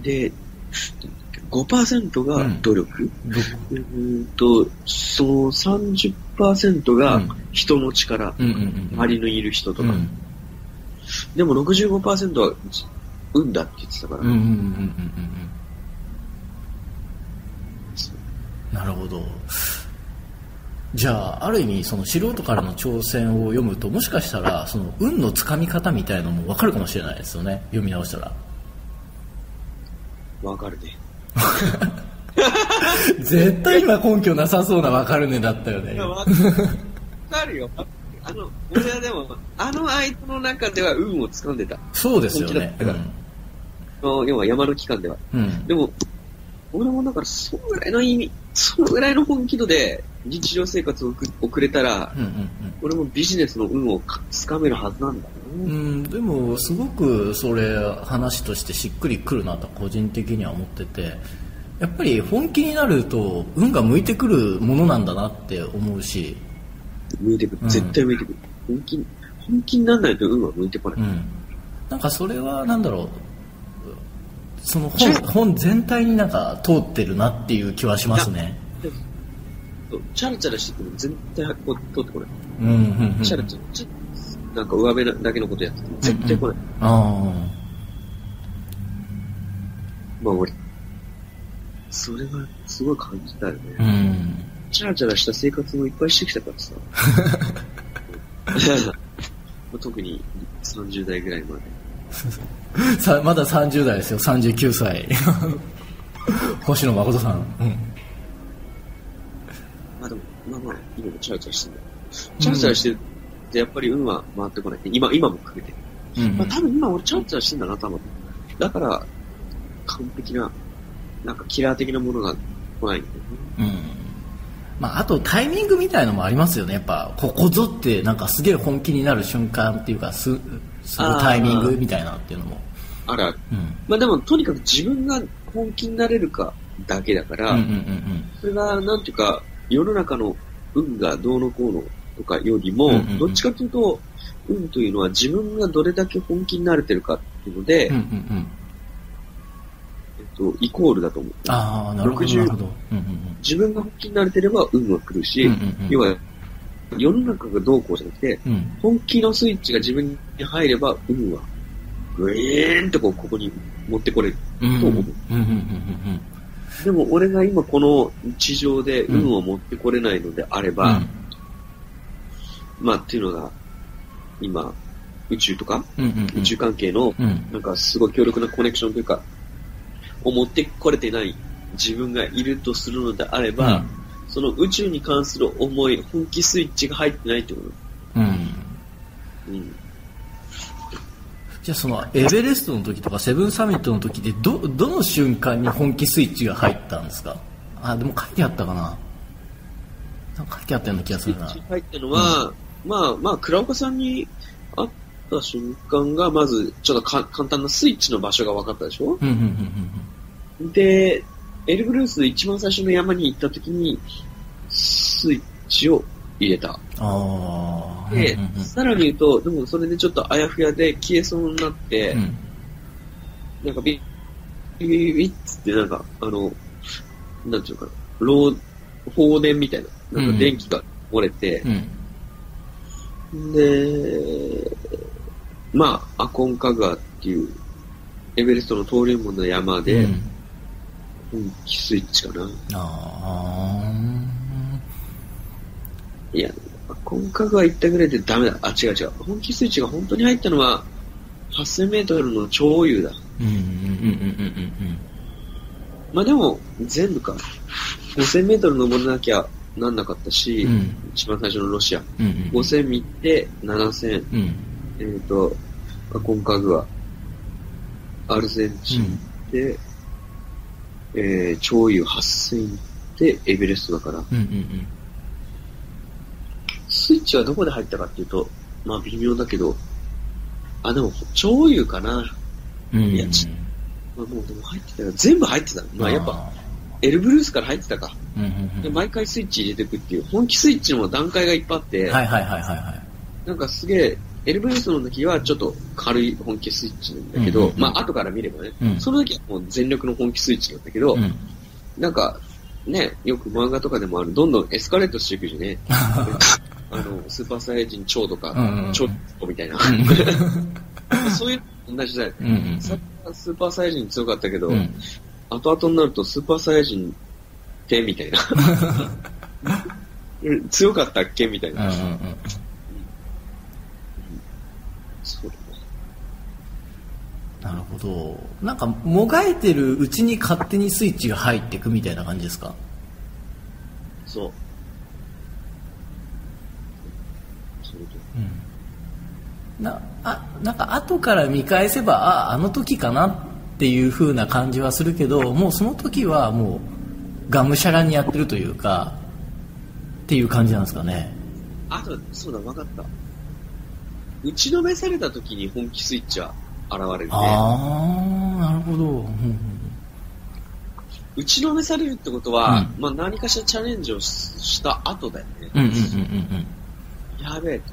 [SPEAKER 3] で、5%が努力、
[SPEAKER 2] ど
[SPEAKER 3] う？ーんと、その30%が
[SPEAKER 2] うん
[SPEAKER 3] 人の力、
[SPEAKER 2] うんうんうん。
[SPEAKER 3] 周りのいる人とか。
[SPEAKER 2] うん。
[SPEAKER 3] でも65%は運だって言ってたから、
[SPEAKER 2] うんうんうんうんうんうん。なるほど。じゃあ、ある意味、その素人からの挑戦を読むと、もしかしたら、その運のつかみ方みたいのもわかるかもしれないですよね。読み直したら。
[SPEAKER 3] わかるね。[laughs]
[SPEAKER 2] 絶対今根拠なさそうなわかるねだったよね。
[SPEAKER 3] わかるよ。あの、俺はでも、あの相手の中では運を掴んでた。
[SPEAKER 2] そうですよね。
[SPEAKER 3] だからあの要は山の期間では。
[SPEAKER 2] うん。うん。
[SPEAKER 3] でも、俺もだから、そのぐらいの意味、そのぐらいの本気度で日常生活を送送れたら、
[SPEAKER 2] うんうん
[SPEAKER 3] 俺もビジネスの運をか掴めるはずなんだ
[SPEAKER 2] うん。うん、でも、すごくそれ、話としてしっくりくるなと個人的には思ってて、やっぱり本気になると、運が向いてくるものなんだなって思うし、
[SPEAKER 3] 向いてくる
[SPEAKER 2] うん。
[SPEAKER 3] 絶対向いてくる。本気に、本気にならないと運は向いてこない。
[SPEAKER 2] うん。なんかそれは、なんだろう、その本本全体になんか通ってるなっていう気はしますね。
[SPEAKER 3] チャラチャラしてても全対こう通ってこない。
[SPEAKER 2] うん、うん、うん。
[SPEAKER 3] チャラチャラ、ちょっとなんか上辺だけのことやってても絶対来ない。
[SPEAKER 2] あ
[SPEAKER 3] まあ俺、それはすごい感じたよね。
[SPEAKER 2] あ、うん。
[SPEAKER 3] チャラチャラした生活もいっぱいしてきたからさ。[laughs] 特に30代ぐらいまで。
[SPEAKER 2] さまだ30代ですよ39歳星野誠さん、うん、
[SPEAKER 3] まあまあまあ、今もチャラチャラしてるんだよ。チャラチャラしてるってやっぱり運は回ってこない。今、今も含めて。
[SPEAKER 2] うん
[SPEAKER 3] まあ多分今俺チャラチャラしてんだな、多分。だから、完璧な、なんかキラー的なものが来ないんだよね。
[SPEAKER 2] うんまあ、あとタイミングみたいのもありますよねやっぱここぞってなんかすげえ本気になる瞬間っていうかすするタイミングみたいなっていうのも、
[SPEAKER 3] あるある。
[SPEAKER 2] うん、
[SPEAKER 3] まあでも、とにかく自分が本気になれるかだけだから、
[SPEAKER 2] うんうんうん
[SPEAKER 3] それが、なんていうか、世の中の運がどうのこうのとかよりも、
[SPEAKER 2] うんうんうん。
[SPEAKER 3] どっちかというと、運というのは自分がどれだけ本気になれてるかっていうので、
[SPEAKER 2] うんうんうんうん。
[SPEAKER 3] えっと、イコールだと思う。
[SPEAKER 2] ああなるほど
[SPEAKER 3] 60
[SPEAKER 2] なるほど、うんうん
[SPEAKER 3] 自分が本気になれてれば運は来るし、
[SPEAKER 2] うんうんうん。
[SPEAKER 3] 要は、世の中がどうこうじゃなくて、
[SPEAKER 2] うん。うん
[SPEAKER 3] 本気のスイッチが自分に入れば、運は、グイーンとこう、ここに持ってこれる。
[SPEAKER 2] う。ん
[SPEAKER 3] と思う
[SPEAKER 2] うんうんうん
[SPEAKER 3] でも、俺が今この地上で運を持ってこれないのであれば、
[SPEAKER 2] うん。
[SPEAKER 3] まあ、っていうのが、今、宇宙とか、宇宙関係の、
[SPEAKER 2] うん。
[SPEAKER 3] なんかすごい強力なコネクションというか、を持ってこれてない自分がいるとするのであれば、その宇宙に関する思い、本気スイッチが入ってないってこと。
[SPEAKER 2] うん。
[SPEAKER 3] うん。
[SPEAKER 2] じゃあそのエベレストの時とかセブンサミットの時でどどの瞬間に本気スイッチが入ったんですか？あでも書いてあったかな。なんか書いてあったような気がす
[SPEAKER 3] スイ
[SPEAKER 2] るな。
[SPEAKER 3] ッチ入ったのは、まあまあ、倉岡さんに会った瞬間が、まず、ちょっとか簡単なスイッチの場所が分かったでしょ？
[SPEAKER 2] うんうんうん
[SPEAKER 3] で、エルブルースで一番最初の山に行った時に、スイッチを入れた。
[SPEAKER 2] ああ。
[SPEAKER 3] で、
[SPEAKER 2] うんうん
[SPEAKER 3] さらに言うと、でもそれでちょっとあやふやで消えそうになって、
[SPEAKER 2] うん。
[SPEAKER 3] なんかビッ、ビッビッビッつってなんか、あの、なんていうのかな、漏、放電みたいな、なんか電気が漏れて、
[SPEAKER 2] うん。
[SPEAKER 3] で、まあ、アコンカグアっていう、エベレストの登竜門の山で、
[SPEAKER 2] うん
[SPEAKER 3] 本気スイッチかな。
[SPEAKER 2] あ
[SPEAKER 3] いや、アコンカグア行ったぐらいでダメだ。あ、違う違う。本気スイッチが本当に入ったのは、8000メートルの超優だ。
[SPEAKER 2] ーうんうんうんうんうん
[SPEAKER 3] まあでも、全部か。5000メートル登らなきゃなんなかったし、
[SPEAKER 2] うんうん
[SPEAKER 3] 一番最初のロシア。
[SPEAKER 2] うんうん
[SPEAKER 3] 5000見て、7000、
[SPEAKER 2] うん
[SPEAKER 3] えっ、と、アコンカグア、アルゼンチンで、えー、超優8000行って、エベレストだから、
[SPEAKER 2] うんうん
[SPEAKER 3] スイッチはどこで入ったかっていうと、まあ微妙だけど、あ、でも、超優かな。
[SPEAKER 2] うんうん
[SPEAKER 3] いやちまあもうでも入ってたよ。全部入ってた。まあやっぱ、エルブルースから入ってたか。
[SPEAKER 2] うんうんうん
[SPEAKER 3] で、毎回スイッチ入れていくっていう、本気スイッチの段階がいっぱいあって、
[SPEAKER 2] はいはいはいはいはい
[SPEAKER 3] なんかすげえ、エルブルースの時はちょっと軽い本気スイッチなんだけど、
[SPEAKER 2] うんうんうん
[SPEAKER 3] まあ後から見ればね、
[SPEAKER 2] うん
[SPEAKER 3] その時はもう全力の本気スイッチなんだけど、
[SPEAKER 2] うん
[SPEAKER 3] なんか、ね、よく漫画とかでもある、どんどんエスカレートしていくじゃね。[laughs] あの、スーパーサイヤ人超とか、
[SPEAKER 2] うんうんうん
[SPEAKER 3] 超みたいな。そういうの同じだよね。
[SPEAKER 2] うんうん
[SPEAKER 3] スーパーサイヤ人強かったけど、
[SPEAKER 2] うん
[SPEAKER 3] 後々になるとスーパーサイヤ人ってみたいな。う [laughs] ん強かったっけみたいな。
[SPEAKER 2] うんうんうん
[SPEAKER 3] そうだね。
[SPEAKER 2] なるほど。なんかもがいてるうちに勝手にスイッチが入っていくみたいな感じですか？
[SPEAKER 3] そう。それと。
[SPEAKER 2] なあなんか後から見返せばああの時かなっていう風な感じはするけどもうその時はもうがむしゃらにやってるというかっていう感じなんですかね？
[SPEAKER 3] あと、そうだ、わかった。打ちのめされた時に本気スイッチは現れるね。
[SPEAKER 2] ああなるほど、うんうん
[SPEAKER 3] 打ちのめされるってことは、
[SPEAKER 2] うん
[SPEAKER 3] まあ何かしらチャレンジをしした後だよね。
[SPEAKER 2] うんうんうん
[SPEAKER 3] やべえと。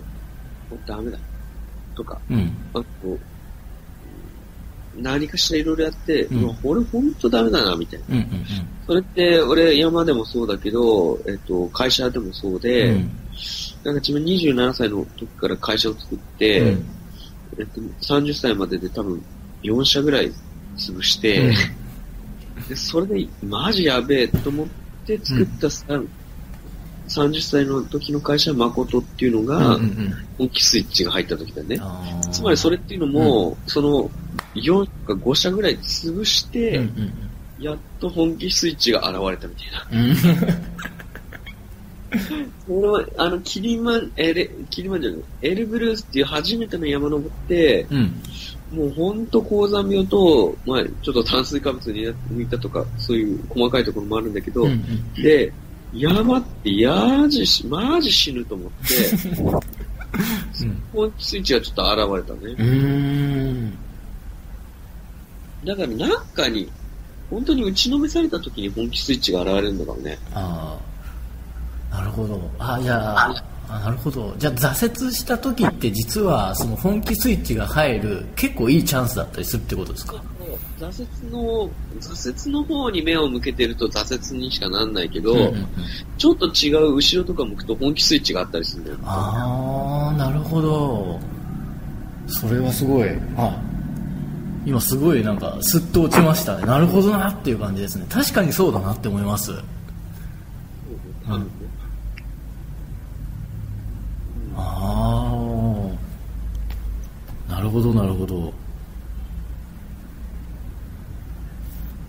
[SPEAKER 3] もうダメだ。とか、
[SPEAKER 2] うんうん
[SPEAKER 3] あと、何かしらいろいろやって、
[SPEAKER 2] うん
[SPEAKER 3] 俺ほんとダメだな、みたいな。
[SPEAKER 2] うんうん
[SPEAKER 3] それって、俺、山でもそうだけど、えっと、会社でもそう
[SPEAKER 2] うん
[SPEAKER 3] で、
[SPEAKER 2] うん
[SPEAKER 3] なんか自分27歳の時から会社を作って、
[SPEAKER 2] うん
[SPEAKER 3] えっと、30歳までで多分4社ぐらい潰して、でそれでマジやべえと思って作ったさ、30歳の時の会社、誠っていうのが、
[SPEAKER 2] うんうんうん。
[SPEAKER 3] 本気スイッチが入った時だね。つまりそれっていうのも、その4か5社ぐらい潰して、
[SPEAKER 2] うんうん
[SPEAKER 3] やっと本気スイッチが現れたみたいな。
[SPEAKER 2] う [laughs] ん
[SPEAKER 3] それは、あの、キリマン、エレ、キリマンじゃない、エルブルースっていう初めての山登って、
[SPEAKER 2] うん。
[SPEAKER 3] もうほんと高山病と、まあちょっと炭水化物に抜いたとか、そういう細かいところもあるんだけど、
[SPEAKER 2] うんうん。
[SPEAKER 3] で、山ってやじし、マジ死ぬと思って、[laughs] 本気スイッチがちょっと現れたね。だからなんかに、本当に打ちのめされた時に本気スイッチが現れるんだからね。
[SPEAKER 2] ああなるほど。あじゃああなるほど。じゃあ挫折した時って実はその本気スイッチが入る結構いいチャンスだったりするってことですか？
[SPEAKER 3] 挫折の、挫折の方に目を向けてると挫折にしかなんないけど、
[SPEAKER 2] うんうんうん。
[SPEAKER 3] ちょっと違う後ろとか向くと本気スイッチがあったりするんだよ。
[SPEAKER 2] ああなるほど。それはすごい。あ今すごいなんかスッと落ちましたね。なるほどなっていう感じですね。確かにそうだなって思います。
[SPEAKER 3] うん
[SPEAKER 2] ああなるほどなるほど。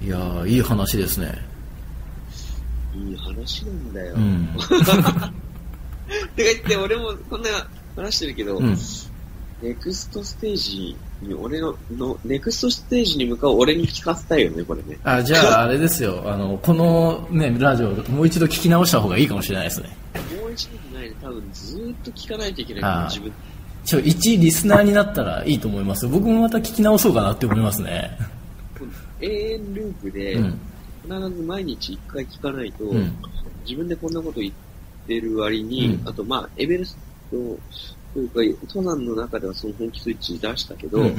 [SPEAKER 2] いやーいい話ですね。
[SPEAKER 3] いい話なんだよ。
[SPEAKER 2] うん。[laughs]
[SPEAKER 3] てか言って、俺もこんな話してるけど、
[SPEAKER 2] うん。
[SPEAKER 3] ネクストステージに、俺の、の、ネクストステージに向かう俺に聞かせたいよね、これね。
[SPEAKER 2] あじゃあ [laughs] あれですよ。あのこのねラジオもう一度聞き直した方がいいかもしれないですね。
[SPEAKER 3] もう一度じゃないで、多分ずーっと聞かないといけない自分。
[SPEAKER 2] ちょ一リスナーになったらいいと思います。僕もまた聞き直そうかなって思いますね。
[SPEAKER 3] 永遠ループで、
[SPEAKER 2] うん。
[SPEAKER 3] 必ず毎日一回聞かないと、
[SPEAKER 2] うん。
[SPEAKER 3] 自分でこんなこと言ってる割に、
[SPEAKER 2] うん。
[SPEAKER 3] あとまあ、エベレストというか、登山の中ではその本気スイッチ出したけど、
[SPEAKER 2] うんうん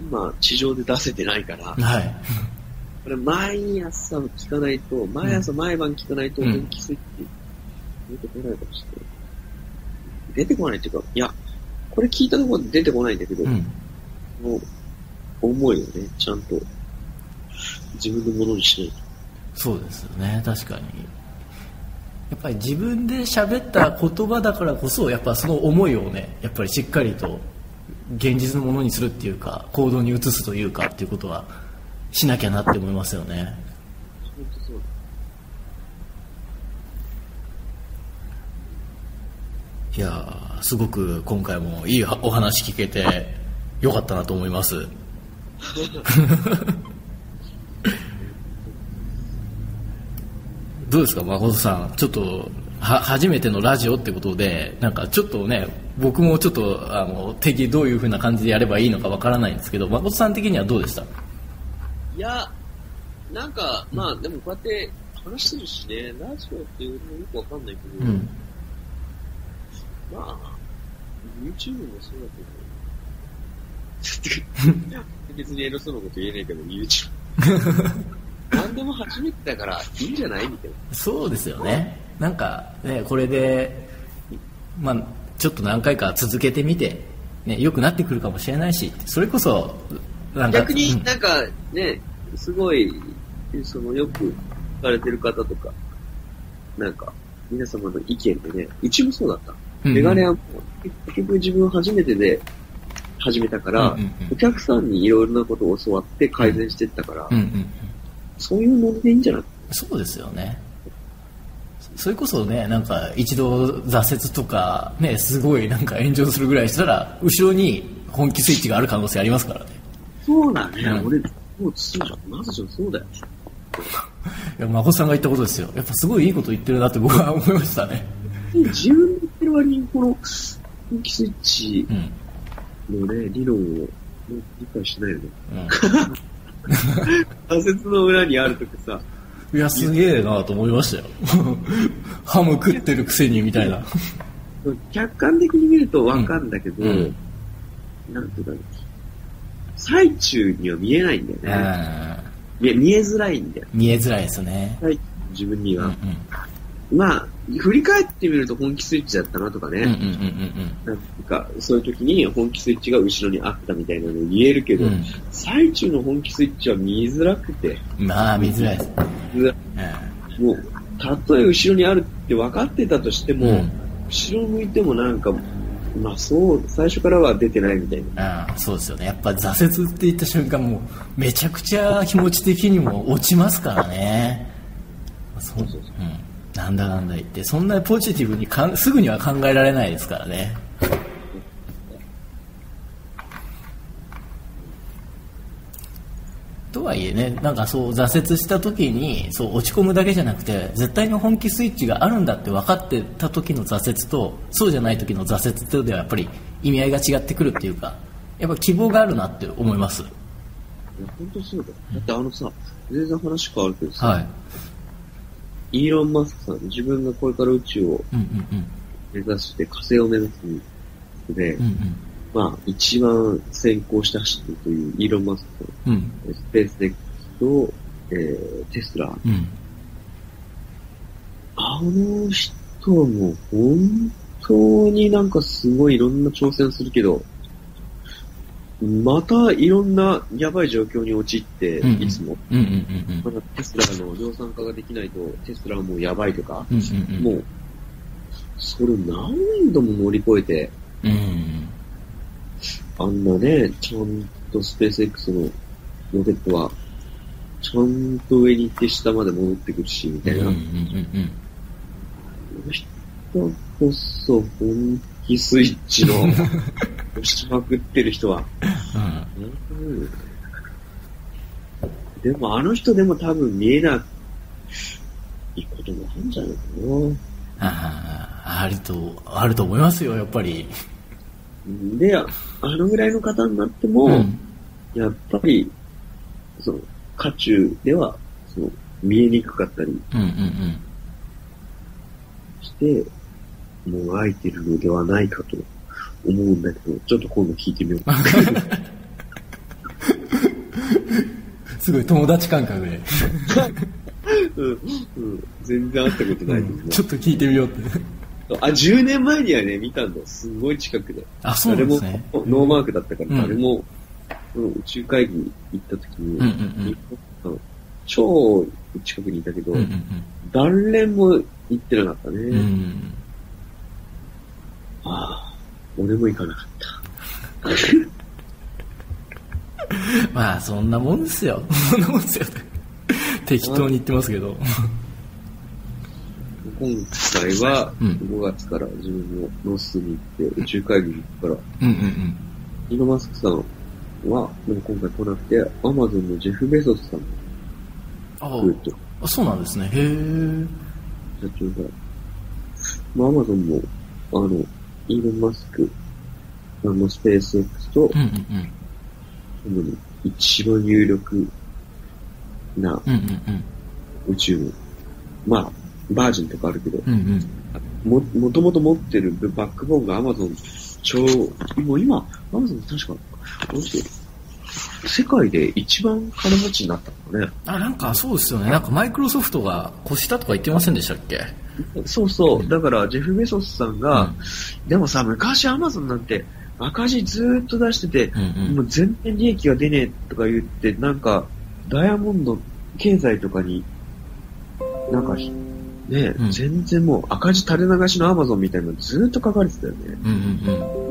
[SPEAKER 3] 今、地上で出せてないから
[SPEAKER 2] うん、はい。
[SPEAKER 3] これ毎朝聞かないと、毎朝毎晩聞かないと
[SPEAKER 2] うん
[SPEAKER 3] 本気スイッチ出てこないかもしれない。出てこないっていうか、いや、これ聞いたところで出てこないんだけど、
[SPEAKER 2] うん。
[SPEAKER 3] もう、思いをね、ちゃんと自分のものにしないと。
[SPEAKER 2] そうですよね確かにやっぱり自分で喋った言葉だからこそやっぱその思いをねやっぱりしっかりと現実のものにするっていうか行動に移すというかっていうことはしなきゃなって思いますよね。いやすごく今回もいいお話聞けてよかったなと思います [laughs] どうですか誠さん。ちょっとは初めてのラジオってことでなんかちょっとね僕もちょっとあの敵どういう風な感じでやればいいのかわからないんですけど誠さん的にはどうでした？
[SPEAKER 3] いや、なんか、まあ、でもこうやって話してるしね、ラジオっていうのもよくわかんないけど、
[SPEAKER 2] うん。
[SPEAKER 3] まあ、YouTube もそうだけど、[laughs] 別に偉そうなこと言えないけど、YouTube。[laughs] [laughs] 何でも初めてだからいいんじゃないみたいな。
[SPEAKER 2] そうですよね。なんかねこれでまあちょっと何回か続けてみてね良くなってくるかもしれないしそれこそなんか
[SPEAKER 3] 逆に
[SPEAKER 2] うん。
[SPEAKER 3] なんかね、すごい、そのよく聞かれてる方とか、なんか、皆様の意見でね、うちもそうだった。
[SPEAKER 2] うん
[SPEAKER 3] メガネはもう結局自分初めてで始めたから、
[SPEAKER 2] うんうんうん。
[SPEAKER 3] お客さんにいろいろなことを教わって改善していったから、
[SPEAKER 2] うんうん
[SPEAKER 3] そういうノリでいいんじゃない？
[SPEAKER 2] そうですよね。それこそねなんか一度挫折とかねすごいなんか炎上するぐらいしたら後ろに本気スイッチがある可能性ありますからね。
[SPEAKER 3] そうだね、
[SPEAKER 2] うん。
[SPEAKER 3] 俺、もうそうじゃん。まずじゃん、そうだよ。
[SPEAKER 2] いや誠さんが言ったことですよ。やっぱすごいいいこと言ってるなって僕は思いましたね。
[SPEAKER 3] 自分で言ってる割に、この、本気スイッチ
[SPEAKER 2] うん
[SPEAKER 3] のね、理論を、ね理解しないよね。
[SPEAKER 2] うん [laughs] [laughs]
[SPEAKER 3] 挫折の裏にあるとかさ、
[SPEAKER 2] いやすげえなと思いましたよ。[laughs] ハム食ってるくせにみたいな。[laughs]
[SPEAKER 3] 客観的に見るとわかんだけど、
[SPEAKER 2] うん。
[SPEAKER 3] なんていうか、最中には見えないんだよ
[SPEAKER 2] う
[SPEAKER 3] ね。
[SPEAKER 2] ん。
[SPEAKER 3] いや、見えづらいんだよ。
[SPEAKER 2] 見えづらいですね。
[SPEAKER 3] 自分に
[SPEAKER 2] うん
[SPEAKER 3] は。まあ、振り返ってみると本気スイッチだったなとかね。
[SPEAKER 2] うんうんうん
[SPEAKER 3] なんか、そういう時に本気スイッチが後ろにあったみたいなの言えるけど、
[SPEAKER 2] うん。
[SPEAKER 3] 最中の本気スイッチは見づらくて、
[SPEAKER 2] うんまあ見づらい。ですね
[SPEAKER 3] 見づらもう、たとえ後ろにあるって分かってたとしても、
[SPEAKER 2] うん。
[SPEAKER 3] 後ろ向いてもなんか、まあそう、最初からは出てないみたいな。
[SPEAKER 2] ああそうですよね。やっぱ挫折って言った瞬間もうめちゃくちゃ気持ち的にも落ちますからね。そう
[SPEAKER 3] そうそう。
[SPEAKER 2] うん、なんだなんだ言ってそんなポジティブにかんすぐには考えられないですからね。とはいえねなんかそう挫折した時にそう落ち込むだけじゃなくて絶対の本気スイッチがあるんだって分かってた時の挫折とそうじゃない時の挫折とではやっぱり意味合いが違ってくるっていうかやっぱ希望があるなって思います。
[SPEAKER 3] 本当そうだよ。だってあのさ、全然話変わるけどさ、
[SPEAKER 2] はい
[SPEAKER 3] イーロン・マスクさん、自分がこれから宇宙を目指して火星を目指すので、
[SPEAKER 2] うんうん。
[SPEAKER 3] まあ、一番先行して走ってるというイーロン・マスクさん、
[SPEAKER 2] うん。
[SPEAKER 3] スペース X と、えー、テスラ。
[SPEAKER 2] うん。
[SPEAKER 3] あの人はもう本当になんかすごいいろんな挑戦するけど、またいろんなやばい状況に陥って、いつも。テスラの量産化ができないと、テスラはもうやばいとか、
[SPEAKER 2] うんうんうん。
[SPEAKER 3] もう、それを何度も乗り越えて、
[SPEAKER 2] うん
[SPEAKER 3] あんなね、ちゃんとスペース X のロケットは、ちゃんと上に行って下まで戻ってくるし、みたいな。
[SPEAKER 2] うんうんうん
[SPEAKER 3] この人こそ本気スイッチの押しまくってる人は。うんでもあの人でも多分見えないこともあるんじゃないか
[SPEAKER 2] あああるとあると思いますよやっぱり
[SPEAKER 3] な。で、あのぐらいの方になっても、
[SPEAKER 2] うん
[SPEAKER 3] やっぱり、その、渦中では、その、見えにくかったり、
[SPEAKER 2] うんうん
[SPEAKER 3] して、もがいてるのではないかと思うんだけど、ちょっと今度聞いてみようか。[laughs]
[SPEAKER 2] すごい友達感覚で、[laughs]
[SPEAKER 3] うん、うん、全然会ったことないですね。
[SPEAKER 2] ちょっと聞いてみようって。
[SPEAKER 3] あ、10年前にはね、見たんだよ。すごい近くで。
[SPEAKER 2] あ、そうですね。
[SPEAKER 3] 誰もノーマークだったから、
[SPEAKER 2] うん
[SPEAKER 3] 誰も、その宇宙会議行った時に、
[SPEAKER 2] うんうんうん
[SPEAKER 3] 超近くにいたけど、
[SPEAKER 2] うんうん
[SPEAKER 3] 誰も行ってなかったね。
[SPEAKER 2] うん。うん。
[SPEAKER 3] ああ、俺も行かなかった。[laughs]
[SPEAKER 2] まあ、そんなもんですよ。そんなもんですよ。適当に言ってますけど。
[SPEAKER 3] 今回は
[SPEAKER 2] うん
[SPEAKER 3] 5月から自分もノースに行って宇宙会議に行くから、
[SPEAKER 2] うんうんうん。
[SPEAKER 3] イーロン・マスクさんは、でも今回来なくて、アマゾンのジェフ・ベゾスさん
[SPEAKER 2] あ
[SPEAKER 3] が来ると、
[SPEAKER 2] あ、そうなんですね。へえ。
[SPEAKER 3] 社長が、まあアマゾンも、あの、イーロン・マスク、あの、スペース X と、
[SPEAKER 2] うんうんうん。
[SPEAKER 3] 主に一番有力な
[SPEAKER 2] うんうんうん。
[SPEAKER 3] 宇宙の、まあ、バージンとかあるけど、
[SPEAKER 2] うんうん。
[SPEAKER 3] も、もともと持ってるバックボーンがアマゾン超、もう今、アマゾン確か、この人世界で一番金持ちになったのかね。
[SPEAKER 2] あ、なんかそうですよね。なんかマイクロソフトが越したとか言ってませんでしたっけ？
[SPEAKER 3] そうそう。だから、ジェフ・ベソスさんが、
[SPEAKER 2] うん
[SPEAKER 3] でもさ、昔アマゾンなんて赤字ずーっと出してて、
[SPEAKER 2] うんうん
[SPEAKER 3] もう全然利益が出ねえとか言って、なんか、ダイヤモンド経済とかに、なんか、ね、
[SPEAKER 2] うん
[SPEAKER 3] 全然もう赤字垂れ流しのアマゾンみたいなのずーっと書かれてたよね。
[SPEAKER 2] うんう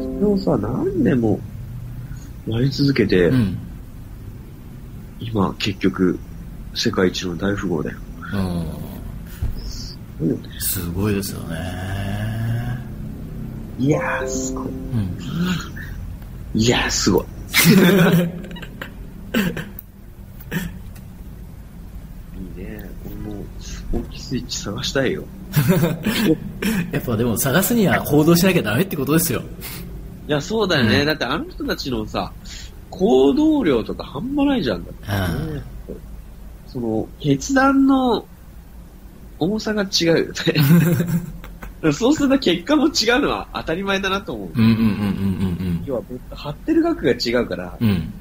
[SPEAKER 2] ん
[SPEAKER 3] それをさ、何年もやり続けて、
[SPEAKER 2] うん。うん。
[SPEAKER 3] 今結局、世界一の大富豪だよ。
[SPEAKER 2] うん。
[SPEAKER 3] うん
[SPEAKER 2] すごいですよね。
[SPEAKER 3] いやー、すごい。
[SPEAKER 2] うん。
[SPEAKER 3] いやー、すごい。[laughs] いいね。この、大きいスイッチ探したいよ。[laughs]
[SPEAKER 2] やっぱでも探すには行動しなきゃダメってことですよ。
[SPEAKER 3] いや、そうだよね。
[SPEAKER 2] うん
[SPEAKER 3] だってあの人たちのさ、行動量とか半端ないじゃん。だってねその、決断の重さが違うよね。[laughs] そうすると結果も違うのは当たり前だなと思う。
[SPEAKER 2] うんうんうんうん
[SPEAKER 3] 要は、貼ってる額が違うから、
[SPEAKER 2] うんうん。うん。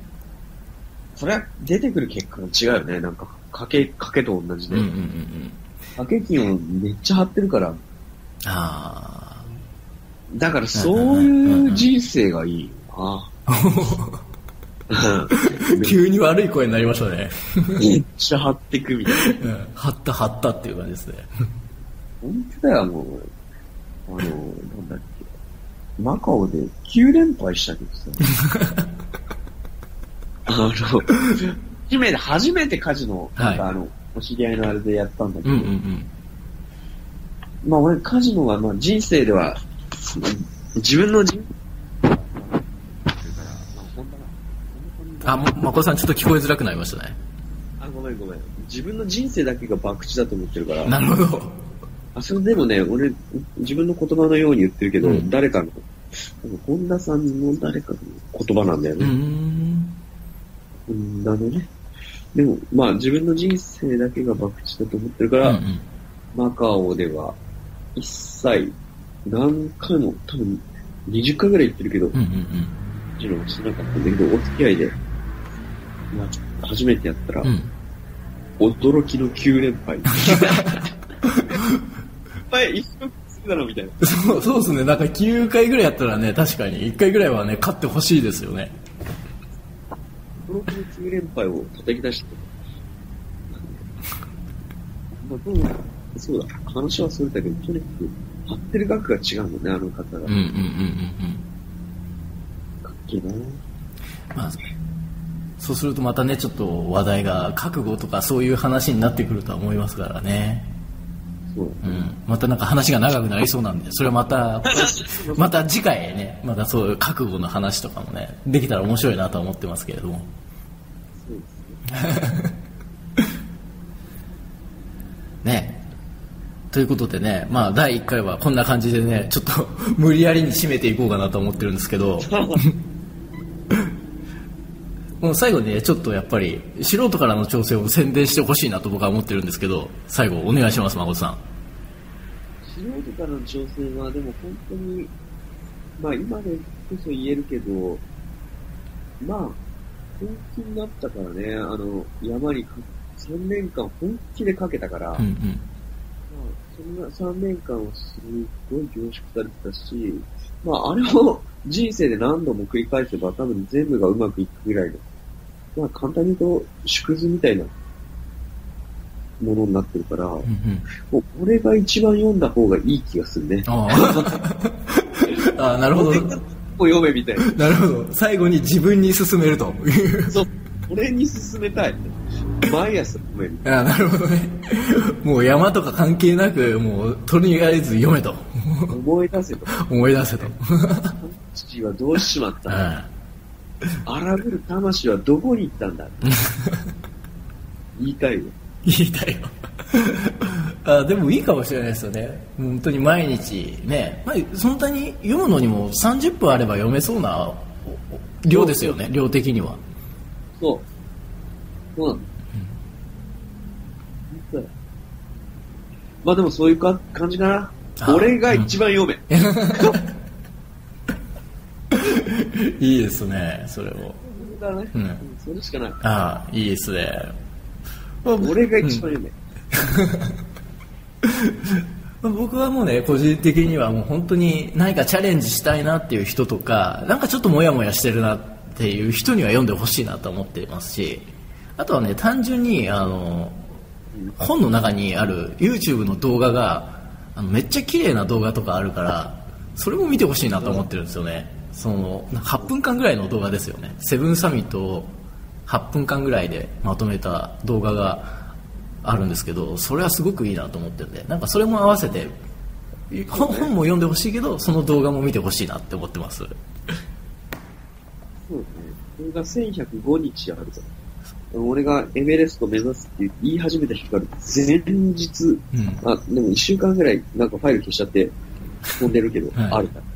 [SPEAKER 3] それは出てくる結果が違うよね。なんか、賭け、賭けと同じで。
[SPEAKER 2] うんうんうんうん。
[SPEAKER 3] 掛け金をめっちゃ貼ってるから、
[SPEAKER 2] あ
[SPEAKER 3] だからそういう人生がいいよな。[laughs]
[SPEAKER 2] あ。[laughs] 急に悪い声になりましたね。
[SPEAKER 3] めっちゃ貼ってくみたいな。
[SPEAKER 2] うん。張った張ったっていう感じですね。
[SPEAKER 3] 本当だよ、もう。あの、なんだっけ。マカオで9連敗したけどさ。[laughs] あの、初めて、初めてカジノ、
[SPEAKER 2] はい
[SPEAKER 3] なんかあの、お知り合いのあれでやったんだけど、
[SPEAKER 2] うんうんうん。
[SPEAKER 3] まあ俺カジノはまあ人生では、自分の人
[SPEAKER 2] あ、もまこさんちょっと聞こえづらくなりましたね。
[SPEAKER 3] あ、ごめんごめん。自分の人生だけが博打だと思ってるから。
[SPEAKER 2] なるほど。
[SPEAKER 3] あ、それでもね、俺、自分の言葉のように言ってるけど、
[SPEAKER 2] うん
[SPEAKER 3] 誰かの、本田さんの誰かの言葉なんだよね。
[SPEAKER 2] ん。
[SPEAKER 3] うん、なのね。でも、まあ自分の人生だけが博打だと思ってるから、
[SPEAKER 2] うんうん
[SPEAKER 3] マカオでは一切何回も、多分20回ぐらい行ってるけど、
[SPEAKER 2] うんうんうん。
[SPEAKER 3] もちろんしなかったんだけど、お付き合いで、まあ、初めてやったら、
[SPEAKER 2] うん。
[SPEAKER 3] 驚きの9連敗。はい、一生するだろ、みたいな。[laughs]
[SPEAKER 2] そうそうですね。なんか9回ぐらいやったらね、確かに1回ぐらいはね、勝ってほしいですよね。
[SPEAKER 3] 驚きの9連敗を叩き出して。まあ、どうそうだ、話はそれだけど、とにかく、張ってる額が違うんだね、あの方が。
[SPEAKER 2] うんうんうんうんうん。
[SPEAKER 3] かっけえな
[SPEAKER 2] まあ、そうするとまたね、ちょっと話題が覚悟とかそういう話になってくるとは思いますからね。
[SPEAKER 3] そう
[SPEAKER 2] うん。またなんか話が長くなりそうなんで、それはまた、[laughs] また次回ね、またそういう覚悟の話とかもね、できたら面白いなとは思ってますけれども。[laughs]
[SPEAKER 3] ね。
[SPEAKER 2] ということでね、まあ第1回はこんな感じでね、ちょっと無理やりに締めていこうかなと思ってるんですけど、[laughs] もう最後にね、ちょっとやっぱり素人からの挑戦を宣伝してほしいなと僕は思ってるんですけど、最後お願いします、誠さん。
[SPEAKER 3] 素人からの挑戦は、でも本当に、まあ今でこそ言えるけど、まあ、本気になったからね、あの、山にか3年間本気でかけたから、
[SPEAKER 2] うんうん。
[SPEAKER 3] まあ、そんな3年間はすごい凝縮されてたし、まあ、あれを人生で何度も繰り返せば多分全部がうまくいくぐらいの、まあ、簡単に言うと縮図みたいなものになってるから、も
[SPEAKER 2] うんうん。
[SPEAKER 3] うこれが一番読んだ方がいい気がするね。
[SPEAKER 2] あ [laughs] あ。なるほど。
[SPEAKER 3] 読めみたいな。
[SPEAKER 2] なるほど。最後に自分に勧めると。
[SPEAKER 3] そう。俺に勧めたい。毎朝読める。
[SPEAKER 2] ああ、なるほどね。もう山とか関係なく、もうとりあえず読めと。
[SPEAKER 3] 思い出せと。
[SPEAKER 2] 思い出せと。
[SPEAKER 3] 父はどうしちまった。
[SPEAKER 2] あ [laughs]
[SPEAKER 3] 荒ぶる魂はどこに行ったんだ？言いたいよ。
[SPEAKER 2] 言いたいよ。[laughs] あでもいいかもしれないですよね。本当に毎日ね、まあ、そんなに読むのにも30分あれば読めそうな量ですよね、量的には。
[SPEAKER 3] そう。そうなんだ。本当だよまあでもそういうか感じかな。
[SPEAKER 2] あ
[SPEAKER 3] 俺が一番読め。[laughs]
[SPEAKER 2] いいですね、それを。
[SPEAKER 3] だね。
[SPEAKER 2] うん
[SPEAKER 3] それしかない。
[SPEAKER 2] ああ、いいですね。
[SPEAKER 3] 俺が一番読め。
[SPEAKER 2] 僕はもうね個人的にはもう本当に何かチャレンジしたいなっていう人とかなんかちょっとモヤモヤしてるなっていう人には読んでほしいなと思っていますしあとはね単純にあの本の中にある YouTube の動画があのめっちゃ綺麗な動画とかあるからそれも見てほしいなと思ってるんですよねその8分間ぐらいの動画ですよね。セブンサミットを8分間ぐらいでまとめた動画があるんですけどそれはすごくいいなと思ってるんでなんかそれも合わせて本本も読んでほしいけどその動画も見てほしいなって思ってます。
[SPEAKER 3] そうね。これが1105日あるから。俺がエベレスト目指すって言い始めた日から前日、
[SPEAKER 2] うん。
[SPEAKER 3] あ、でも1週間ぐらいなんかファイル消しちゃって飛んでるけど、
[SPEAKER 2] はい。
[SPEAKER 3] あるから。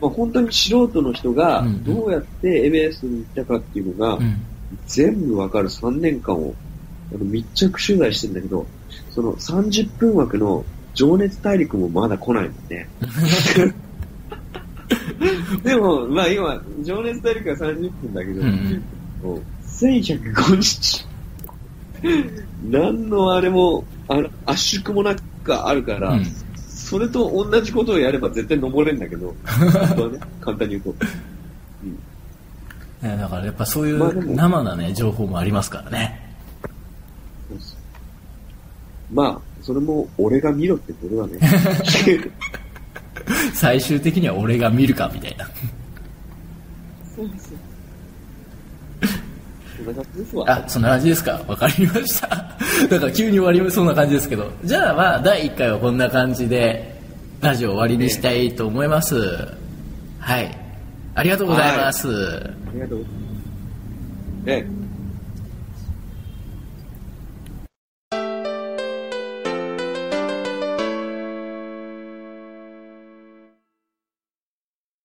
[SPEAKER 3] まあ本当に素人の人が
[SPEAKER 2] うん
[SPEAKER 3] どうやってエベレストに行ったかっていうのが、
[SPEAKER 2] うん。
[SPEAKER 3] 全部わかる。3年間をあの密着取材してんだけど、その30分枠の情熱大陸もまだ来ないもんね。[laughs] でも、まあ今、情熱大陸は30分だけど、
[SPEAKER 2] うんうん。
[SPEAKER 3] もう1105日。何のあれも、あの圧縮もなくあるから、
[SPEAKER 2] うん
[SPEAKER 3] それと同じことをやれば絶対登れんだけど、[laughs] ね、簡単に言うと。
[SPEAKER 2] ねだからやっぱそういう生なね情報もありますからね
[SPEAKER 3] まあ、それも俺が見ろってことだね。[laughs]
[SPEAKER 2] 最終的には俺が見るかみたいな
[SPEAKER 3] そうそう。な感じですわ。
[SPEAKER 2] あそんな感じですか？わかりました。[laughs] だから急に終わりそうな感じですけど。じゃあまあ第1回はこんな感じでラジオ終わりにしたいと思います。はい。ありがとうございます、
[SPEAKER 3] ありがとう。ええ、